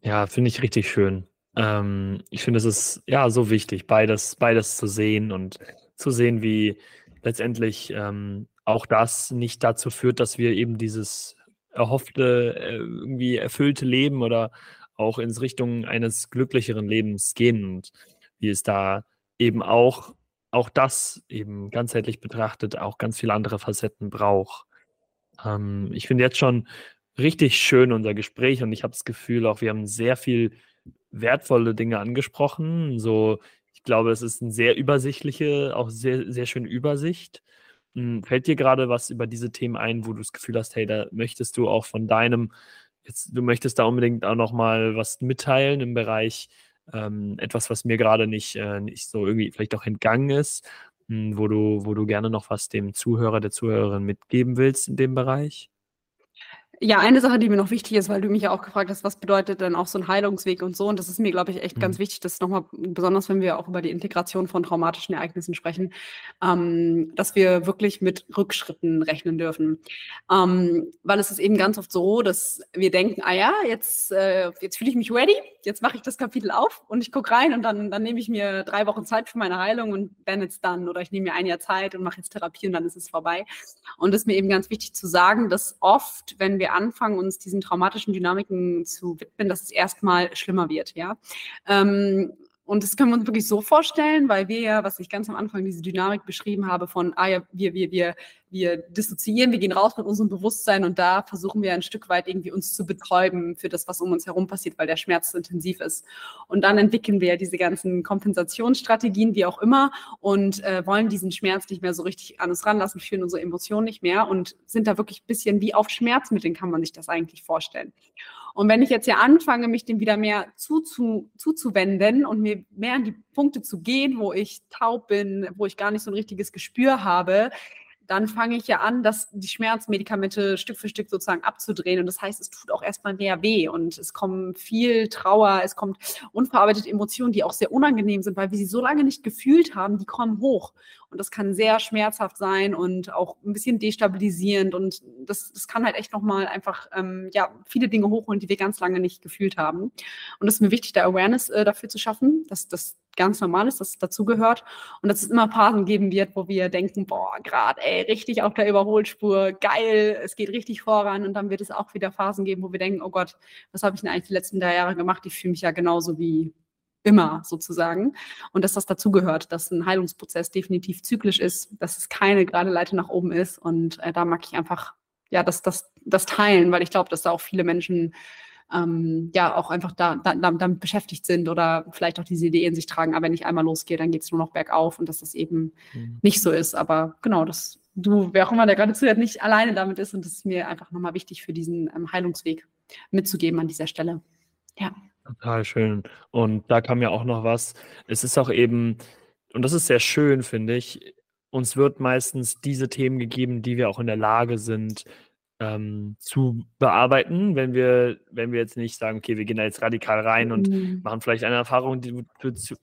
Ja, finde ich richtig schön. Ähm, ich finde, es ist ja so wichtig, beides, beides zu sehen und zu sehen, wie letztendlich ähm, auch das nicht dazu führt, dass wir eben dieses erhoffte, äh, irgendwie erfüllte Leben oder auch ins Richtung eines glücklicheren Lebens gehen und wie es da eben auch, auch das eben ganzheitlich betrachtet, auch ganz viele andere Facetten braucht. Ähm, ich finde jetzt schon richtig schön unser Gespräch und ich habe das Gefühl auch, wir haben sehr viel wertvolle Dinge angesprochen. So, ich glaube, es ist eine sehr übersichtliche, auch sehr, sehr schöne Übersicht. Hm, fällt dir gerade was über diese Themen ein, wo du das Gefühl hast, hey, da möchtest du auch von deinem jetzt, du möchtest da unbedingt auch noch mal was mitteilen im Bereich ähm, etwas, was mir gerade nicht, äh, nicht so irgendwie vielleicht auch entgangen ist, mh, hm, wo du, wo du gerne noch was dem Zuhörer, der Zuhörerin mitgeben willst in dem Bereich? Ja, eine Sache, die mir noch wichtig ist, weil du mich ja auch gefragt hast, was bedeutet denn auch so ein Heilungsweg und so. Und das ist mir, glaube ich, echt mhm. ganz wichtig, dass nochmal, besonders wenn wir auch über die Integration von traumatischen Ereignissen sprechen, ähm, dass wir wirklich mit Rückschritten rechnen dürfen. Ähm, weil es ist eben ganz oft so, dass wir denken, ah ja, jetzt, äh, jetzt fühle ich mich ready, jetzt mache ich das Kapitel auf und ich gucke rein und dann, dann nehme ich mir drei Wochen Zeit für meine Heilung und then it's done. Oder ich nehme mir ein Jahr Zeit und mache jetzt Therapie und dann ist es vorbei. Und es ist mir eben ganz wichtig zu sagen, dass oft, wenn wir wir anfangen, uns diesen traumatischen Dynamiken zu widmen, dass es erstmal schlimmer wird, ja. Ähm, und das können wir uns wirklich so vorstellen, weil wir ja, was ich ganz am Anfang diese Dynamik beschrieben habe, von, ah ja, wir, wir, wir, wir dissoziieren, wir gehen raus mit unserem Bewusstsein und da versuchen wir ein Stück weit irgendwie uns zu betäuben für das, was um uns herum passiert, weil der Schmerz so intensiv ist. Und dann entwickeln wir diese ganzen Kompensationsstrategien, wie auch immer, und äh, wollen diesen Schmerz nicht mehr so richtig an uns ranlassen, führen unsere Emotionen nicht mehr und sind da wirklich ein bisschen wie auf Schmerzmitteln, kann man sich das eigentlich vorstellen. Und wenn ich jetzt ja anfange, mich dem wieder mehr zuzu, zuzuwenden und mir mehr an die Punkte zu gehen, wo ich taub bin, wo ich gar nicht so ein richtiges Gespür habe, dann fange ich ja an, dass die Schmerzmedikamente Stück für Stück sozusagen abzudrehen. Und das heißt, es tut auch erstmal mehr weh und es kommt viel Trauer, es kommt unverarbeitete Emotionen, die auch sehr unangenehm sind, weil wir sie so lange nicht gefühlt haben, die kommen hoch. Und das kann sehr schmerzhaft sein und auch ein bisschen destabilisierend. Und das, das kann halt echt nochmal einfach ähm, ja, viele Dinge hochholen, die wir ganz lange nicht gefühlt haben. Und es ist mir wichtig, da Awareness äh, dafür zu schaffen, dass das ganz normal ist, dass es dazugehört. Und dass es immer Phasen geben wird, wo wir denken, boah, gerade, ey, richtig auf der Überholspur, geil, es geht richtig voran. Und dann wird es auch wieder Phasen geben, wo wir denken, oh Gott, was habe ich denn eigentlich die letzten drei Jahre gemacht? Ich fühle mich ja genauso wie immer sozusagen. Und dass das dazugehört, dass ein Heilungsprozess definitiv zyklisch ist, dass es keine gerade Leiter nach oben ist. Und äh, da mag ich einfach, ja, das, das, das teilen, weil ich glaube, dass da auch viele Menschen ähm, ja auch einfach da, da, damit beschäftigt sind oder vielleicht auch diese Idee in sich tragen, aber wenn ich einmal losgehe, dann geht es nur noch bergauf und dass das eben mhm. nicht so ist. Aber genau, dass du, wer auch immer, der gerade zuhört, nicht alleine damit ist und das ist mir einfach nochmal wichtig für diesen ähm, Heilungsweg mitzugeben an dieser Stelle. Ja. Total schön. Und da kam ja auch noch was. Es ist auch eben, und das ist sehr schön, finde ich, uns wird meistens diese Themen gegeben, die wir auch in der Lage sind, ähm, zu bearbeiten, wenn wir, wenn wir jetzt nicht sagen, okay, wir gehen da jetzt radikal rein und mhm. machen vielleicht eine Erfahrung, die,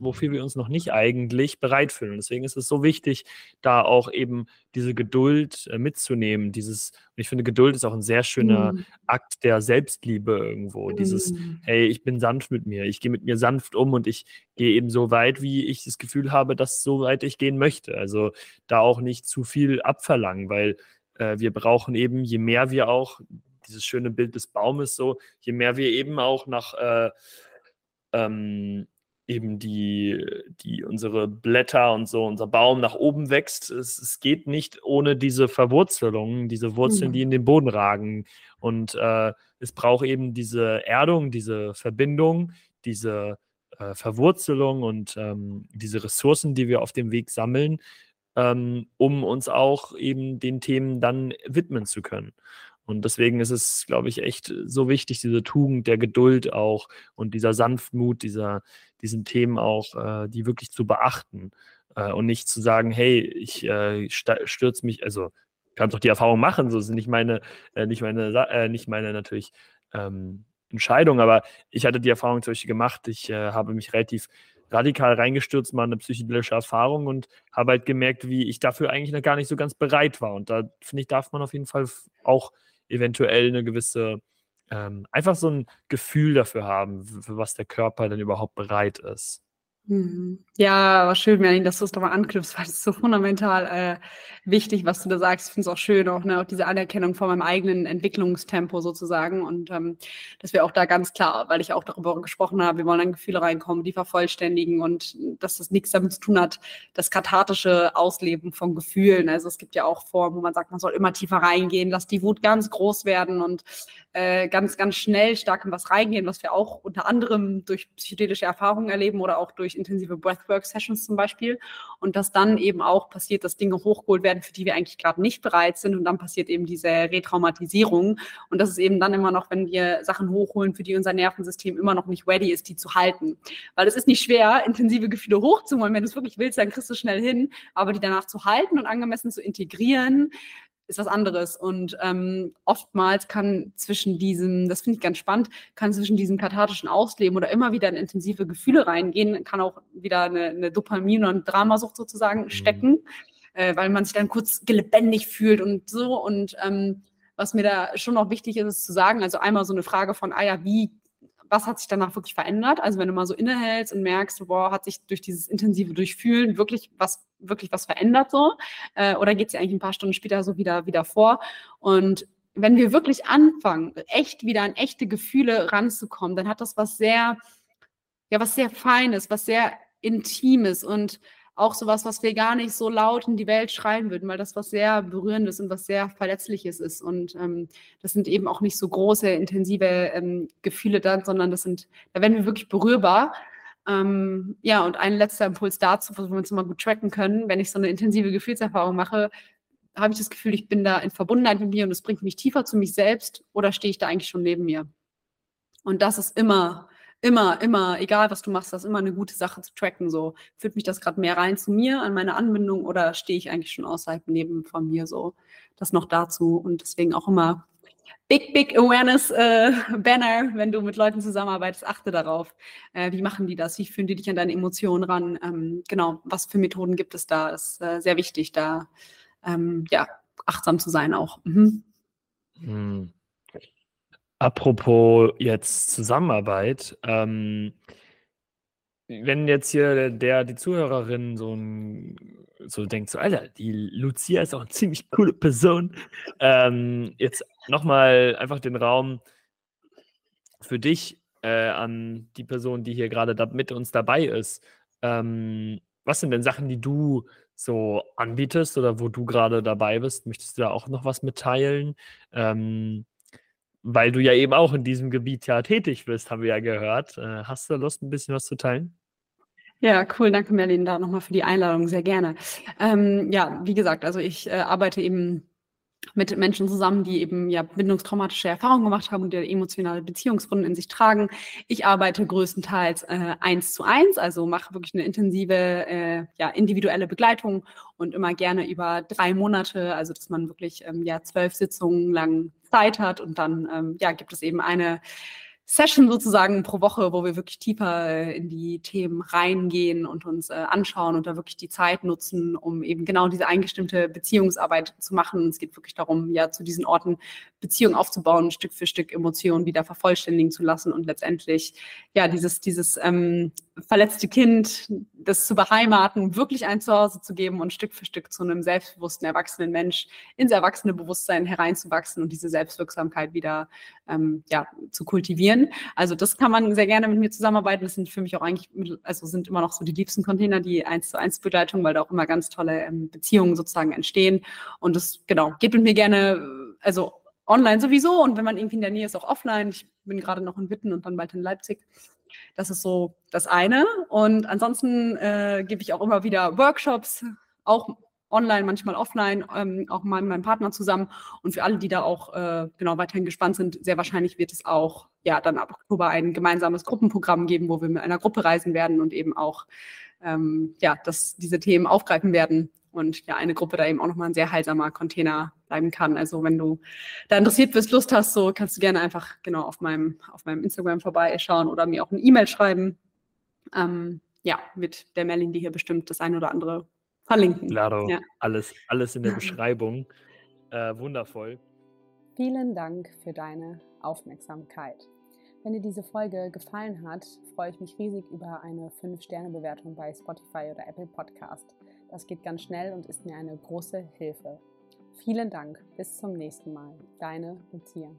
wofür wir uns noch nicht eigentlich bereit fühlen. deswegen ist es so wichtig, da auch eben diese Geduld äh, mitzunehmen. Dieses, und ich finde, Geduld ist auch ein sehr schöner mhm. Akt der Selbstliebe irgendwo. Mhm. Dieses, hey, ich bin sanft mit mir, ich gehe mit mir sanft um und ich gehe eben so weit, wie ich das Gefühl habe, dass so weit ich gehen möchte. Also da auch nicht zu viel abverlangen, weil äh, wir brauchen eben, je mehr wir auch, dieses schöne Bild des Baumes so, je mehr wir eben auch nach äh, ähm, eben die, die unsere Blätter und so, unser Baum nach oben wächst. Es, es geht nicht ohne diese Verwurzelung, diese Wurzeln, mhm. die in den Boden ragen. Und äh, es braucht eben diese Erdung, diese Verbindung, diese äh, Verwurzelung und ähm, diese Ressourcen, die wir auf dem Weg sammeln, ähm, um uns auch eben den Themen dann widmen zu können. Und deswegen ist es, glaube ich, echt so wichtig, diese Tugend der Geduld auch und dieser Sanftmut, dieser, diesen Themen auch, äh, die wirklich zu beachten äh, und nicht zu sagen, hey, ich äh, stürze mich, also kann doch die Erfahrung machen, so sind nicht meine, äh, nicht meine, äh, nicht meine natürlich ähm, Entscheidung, aber ich hatte die Erfahrung zum Beispiel gemacht, ich äh, habe mich relativ radikal reingestürzt, mal eine psychedelische Erfahrung und habe halt gemerkt, wie ich dafür eigentlich noch gar nicht so ganz bereit war. Und da finde ich, darf man auf jeden Fall auch eventuell eine gewisse, ähm, einfach so ein Gefühl dafür haben, für was der Körper denn überhaupt bereit ist. Mhm. Ja, schön, Merlin, dass du es nochmal anknüpfst, weil es so fundamental äh, wichtig, was du da sagst. Ich finde es auch schön, auch, ne, auch diese Anerkennung von meinem eigenen Entwicklungstempo sozusagen. Und ähm, dass wir auch da ganz klar, weil ich auch darüber gesprochen habe, wir wollen an Gefühle reinkommen, die vervollständigen und dass das nichts damit zu tun hat, das kathartische Ausleben von Gefühlen. Also es gibt ja auch Formen, wo man sagt, man soll immer tiefer reingehen, lass die Wut ganz groß werden und äh, ganz, ganz schnell stark in was reingehen, was wir auch unter anderem durch psychedelische Erfahrungen erleben oder auch durch intensive Breathwork-Sessions zum Beispiel. Und dass dann eben auch passiert, dass Dinge hochgeholt werden, für die wir eigentlich gerade nicht bereit sind. Und dann passiert eben diese Retraumatisierung. Und das ist eben dann immer noch, wenn wir Sachen hochholen, für die unser Nervensystem immer noch nicht ready ist, die zu halten. Weil es ist nicht schwer, intensive Gefühle hochzuholen. Wenn du es wirklich willst, dann kriegst du schnell hin. Aber die danach zu halten und angemessen zu integrieren, ist was anderes. Und ähm, oftmals kann zwischen diesem, das finde ich ganz spannend, kann zwischen diesem kathartischen Ausleben oder immer wieder in intensive Gefühle reingehen, kann auch wieder eine, eine Dopamin- und Dramasucht sozusagen mhm. stecken, äh, weil man sich dann kurz lebendig fühlt und so. Und ähm, was mir da schon noch wichtig ist, ist zu sagen, also einmal so eine Frage von, ah ja, wie was hat sich danach wirklich verändert? Also wenn du mal so innehältst und merkst, boah, hat sich durch dieses intensive Durchfühlen wirklich was, wirklich was verändert so? Äh, oder geht es ja eigentlich ein paar Stunden später so wieder, wieder vor? Und wenn wir wirklich anfangen, echt wieder an echte Gefühle ranzukommen, dann hat das was sehr, ja, was sehr Feines, was sehr Intimes und auch sowas, was wir gar nicht so laut in die Welt schreien würden, weil das was sehr Berührendes und was sehr Verletzliches ist. Und ähm, das sind eben auch nicht so große, intensive ähm, Gefühle dann, sondern das sind, da werden wir wirklich berührbar. Ähm, ja, und ein letzter Impuls dazu, wo wir uns mal gut tracken können, wenn ich so eine intensive Gefühlserfahrung mache, habe ich das Gefühl, ich bin da in Verbundenheit mit mir und es bringt mich tiefer zu mich selbst oder stehe ich da eigentlich schon neben mir? Und das ist immer immer, immer, egal was du machst, das ist immer eine gute Sache zu tracken. So, führt mich das gerade mehr rein zu mir, an meine Anbindung oder stehe ich eigentlich schon außerhalb neben von mir so? Das noch dazu und deswegen auch immer Big, Big Awareness äh, Banner, wenn du mit Leuten zusammenarbeitest, achte darauf. Äh, wie machen die das? Wie führen die dich an deine Emotionen ran? Ähm, genau, was für Methoden gibt es da? Ist äh, sehr wichtig, da ähm, ja, achtsam zu sein auch. Mhm. Hm. Apropos jetzt Zusammenarbeit, ähm, wenn jetzt hier der, die Zuhörerin so, ein, so denkt, so, Alter, die Lucia ist auch eine ziemlich coole Person, ähm, jetzt nochmal einfach den Raum für dich äh, an die Person, die hier gerade da mit uns dabei ist. Ähm, was sind denn Sachen, die du so anbietest oder wo du gerade dabei bist? Möchtest du da auch noch was mitteilen? Ähm, weil du ja eben auch in diesem Gebiet ja tätig bist, haben wir ja gehört. Äh, hast du Lust, ein bisschen was zu teilen? Ja, cool. Danke, Merlin, da nochmal für die Einladung. Sehr gerne. Ähm, ja, wie gesagt, also ich äh, arbeite eben mit Menschen zusammen, die eben ja bindungstraumatische Erfahrungen gemacht haben und die emotionale Beziehungswunden in sich tragen. Ich arbeite größtenteils äh, eins zu eins, also mache wirklich eine intensive, äh, ja, individuelle Begleitung und immer gerne über drei Monate, also dass man wirklich ähm, ja zwölf Sitzungen lang Zeit hat und dann ähm, ja gibt es eben eine Session sozusagen pro Woche, wo wir wirklich tiefer äh, in die Themen reingehen und uns äh, anschauen und da wirklich die Zeit nutzen, um eben genau diese eingestimmte Beziehungsarbeit zu machen. es geht wirklich darum, ja, zu diesen Orten Beziehungen aufzubauen, Stück für Stück Emotionen wieder vervollständigen zu lassen und letztendlich, ja, dieses, dieses ähm, verletzte Kind, das zu beheimaten, wirklich ein Zuhause zu geben und Stück für Stück zu einem selbstbewussten, erwachsenen Mensch ins erwachsene Bewusstsein hereinzuwachsen und diese Selbstwirksamkeit wieder ähm, ja, zu kultivieren. Also das kann man sehr gerne mit mir zusammenarbeiten. Das sind für mich auch eigentlich, also sind immer noch so die liebsten Container, die eins zu eins Begleitung, weil da auch immer ganz tolle ähm, Beziehungen sozusagen entstehen. Und das, genau, geht mit mir gerne, also online sowieso und wenn man irgendwie in der Nähe ist, auch offline. Ich bin gerade noch in Witten und dann bald in Leipzig. Das ist so das eine. Und ansonsten äh, gebe ich auch immer wieder Workshops, auch online, manchmal offline, ähm, auch mal mit meinem Partner zusammen. Und für alle, die da auch äh, genau weiterhin gespannt sind, sehr wahrscheinlich wird es auch ja dann ab Oktober ein gemeinsames Gruppenprogramm geben, wo wir mit einer Gruppe reisen werden und eben auch ähm, ja, dass diese Themen aufgreifen werden und ja, eine Gruppe da eben auch nochmal ein sehr heilsamer Container bleiben kann. Also wenn du da interessiert bist, Lust hast, so kannst du gerne einfach genau auf meinem, auf meinem Instagram vorbeischauen oder mir auch eine E-Mail schreiben. Ähm, ja, wird der Merlin dir hier bestimmt das eine oder andere verlinken. Claro, ja. alles, alles in der Beschreibung. Äh, wundervoll. Vielen Dank für deine Aufmerksamkeit. Wenn dir diese Folge gefallen hat, freue ich mich riesig über eine 5-Sterne-Bewertung bei Spotify oder Apple Podcast. Das geht ganz schnell und ist mir eine große Hilfe. Vielen Dank. Bis zum nächsten Mal. Deine Lucia.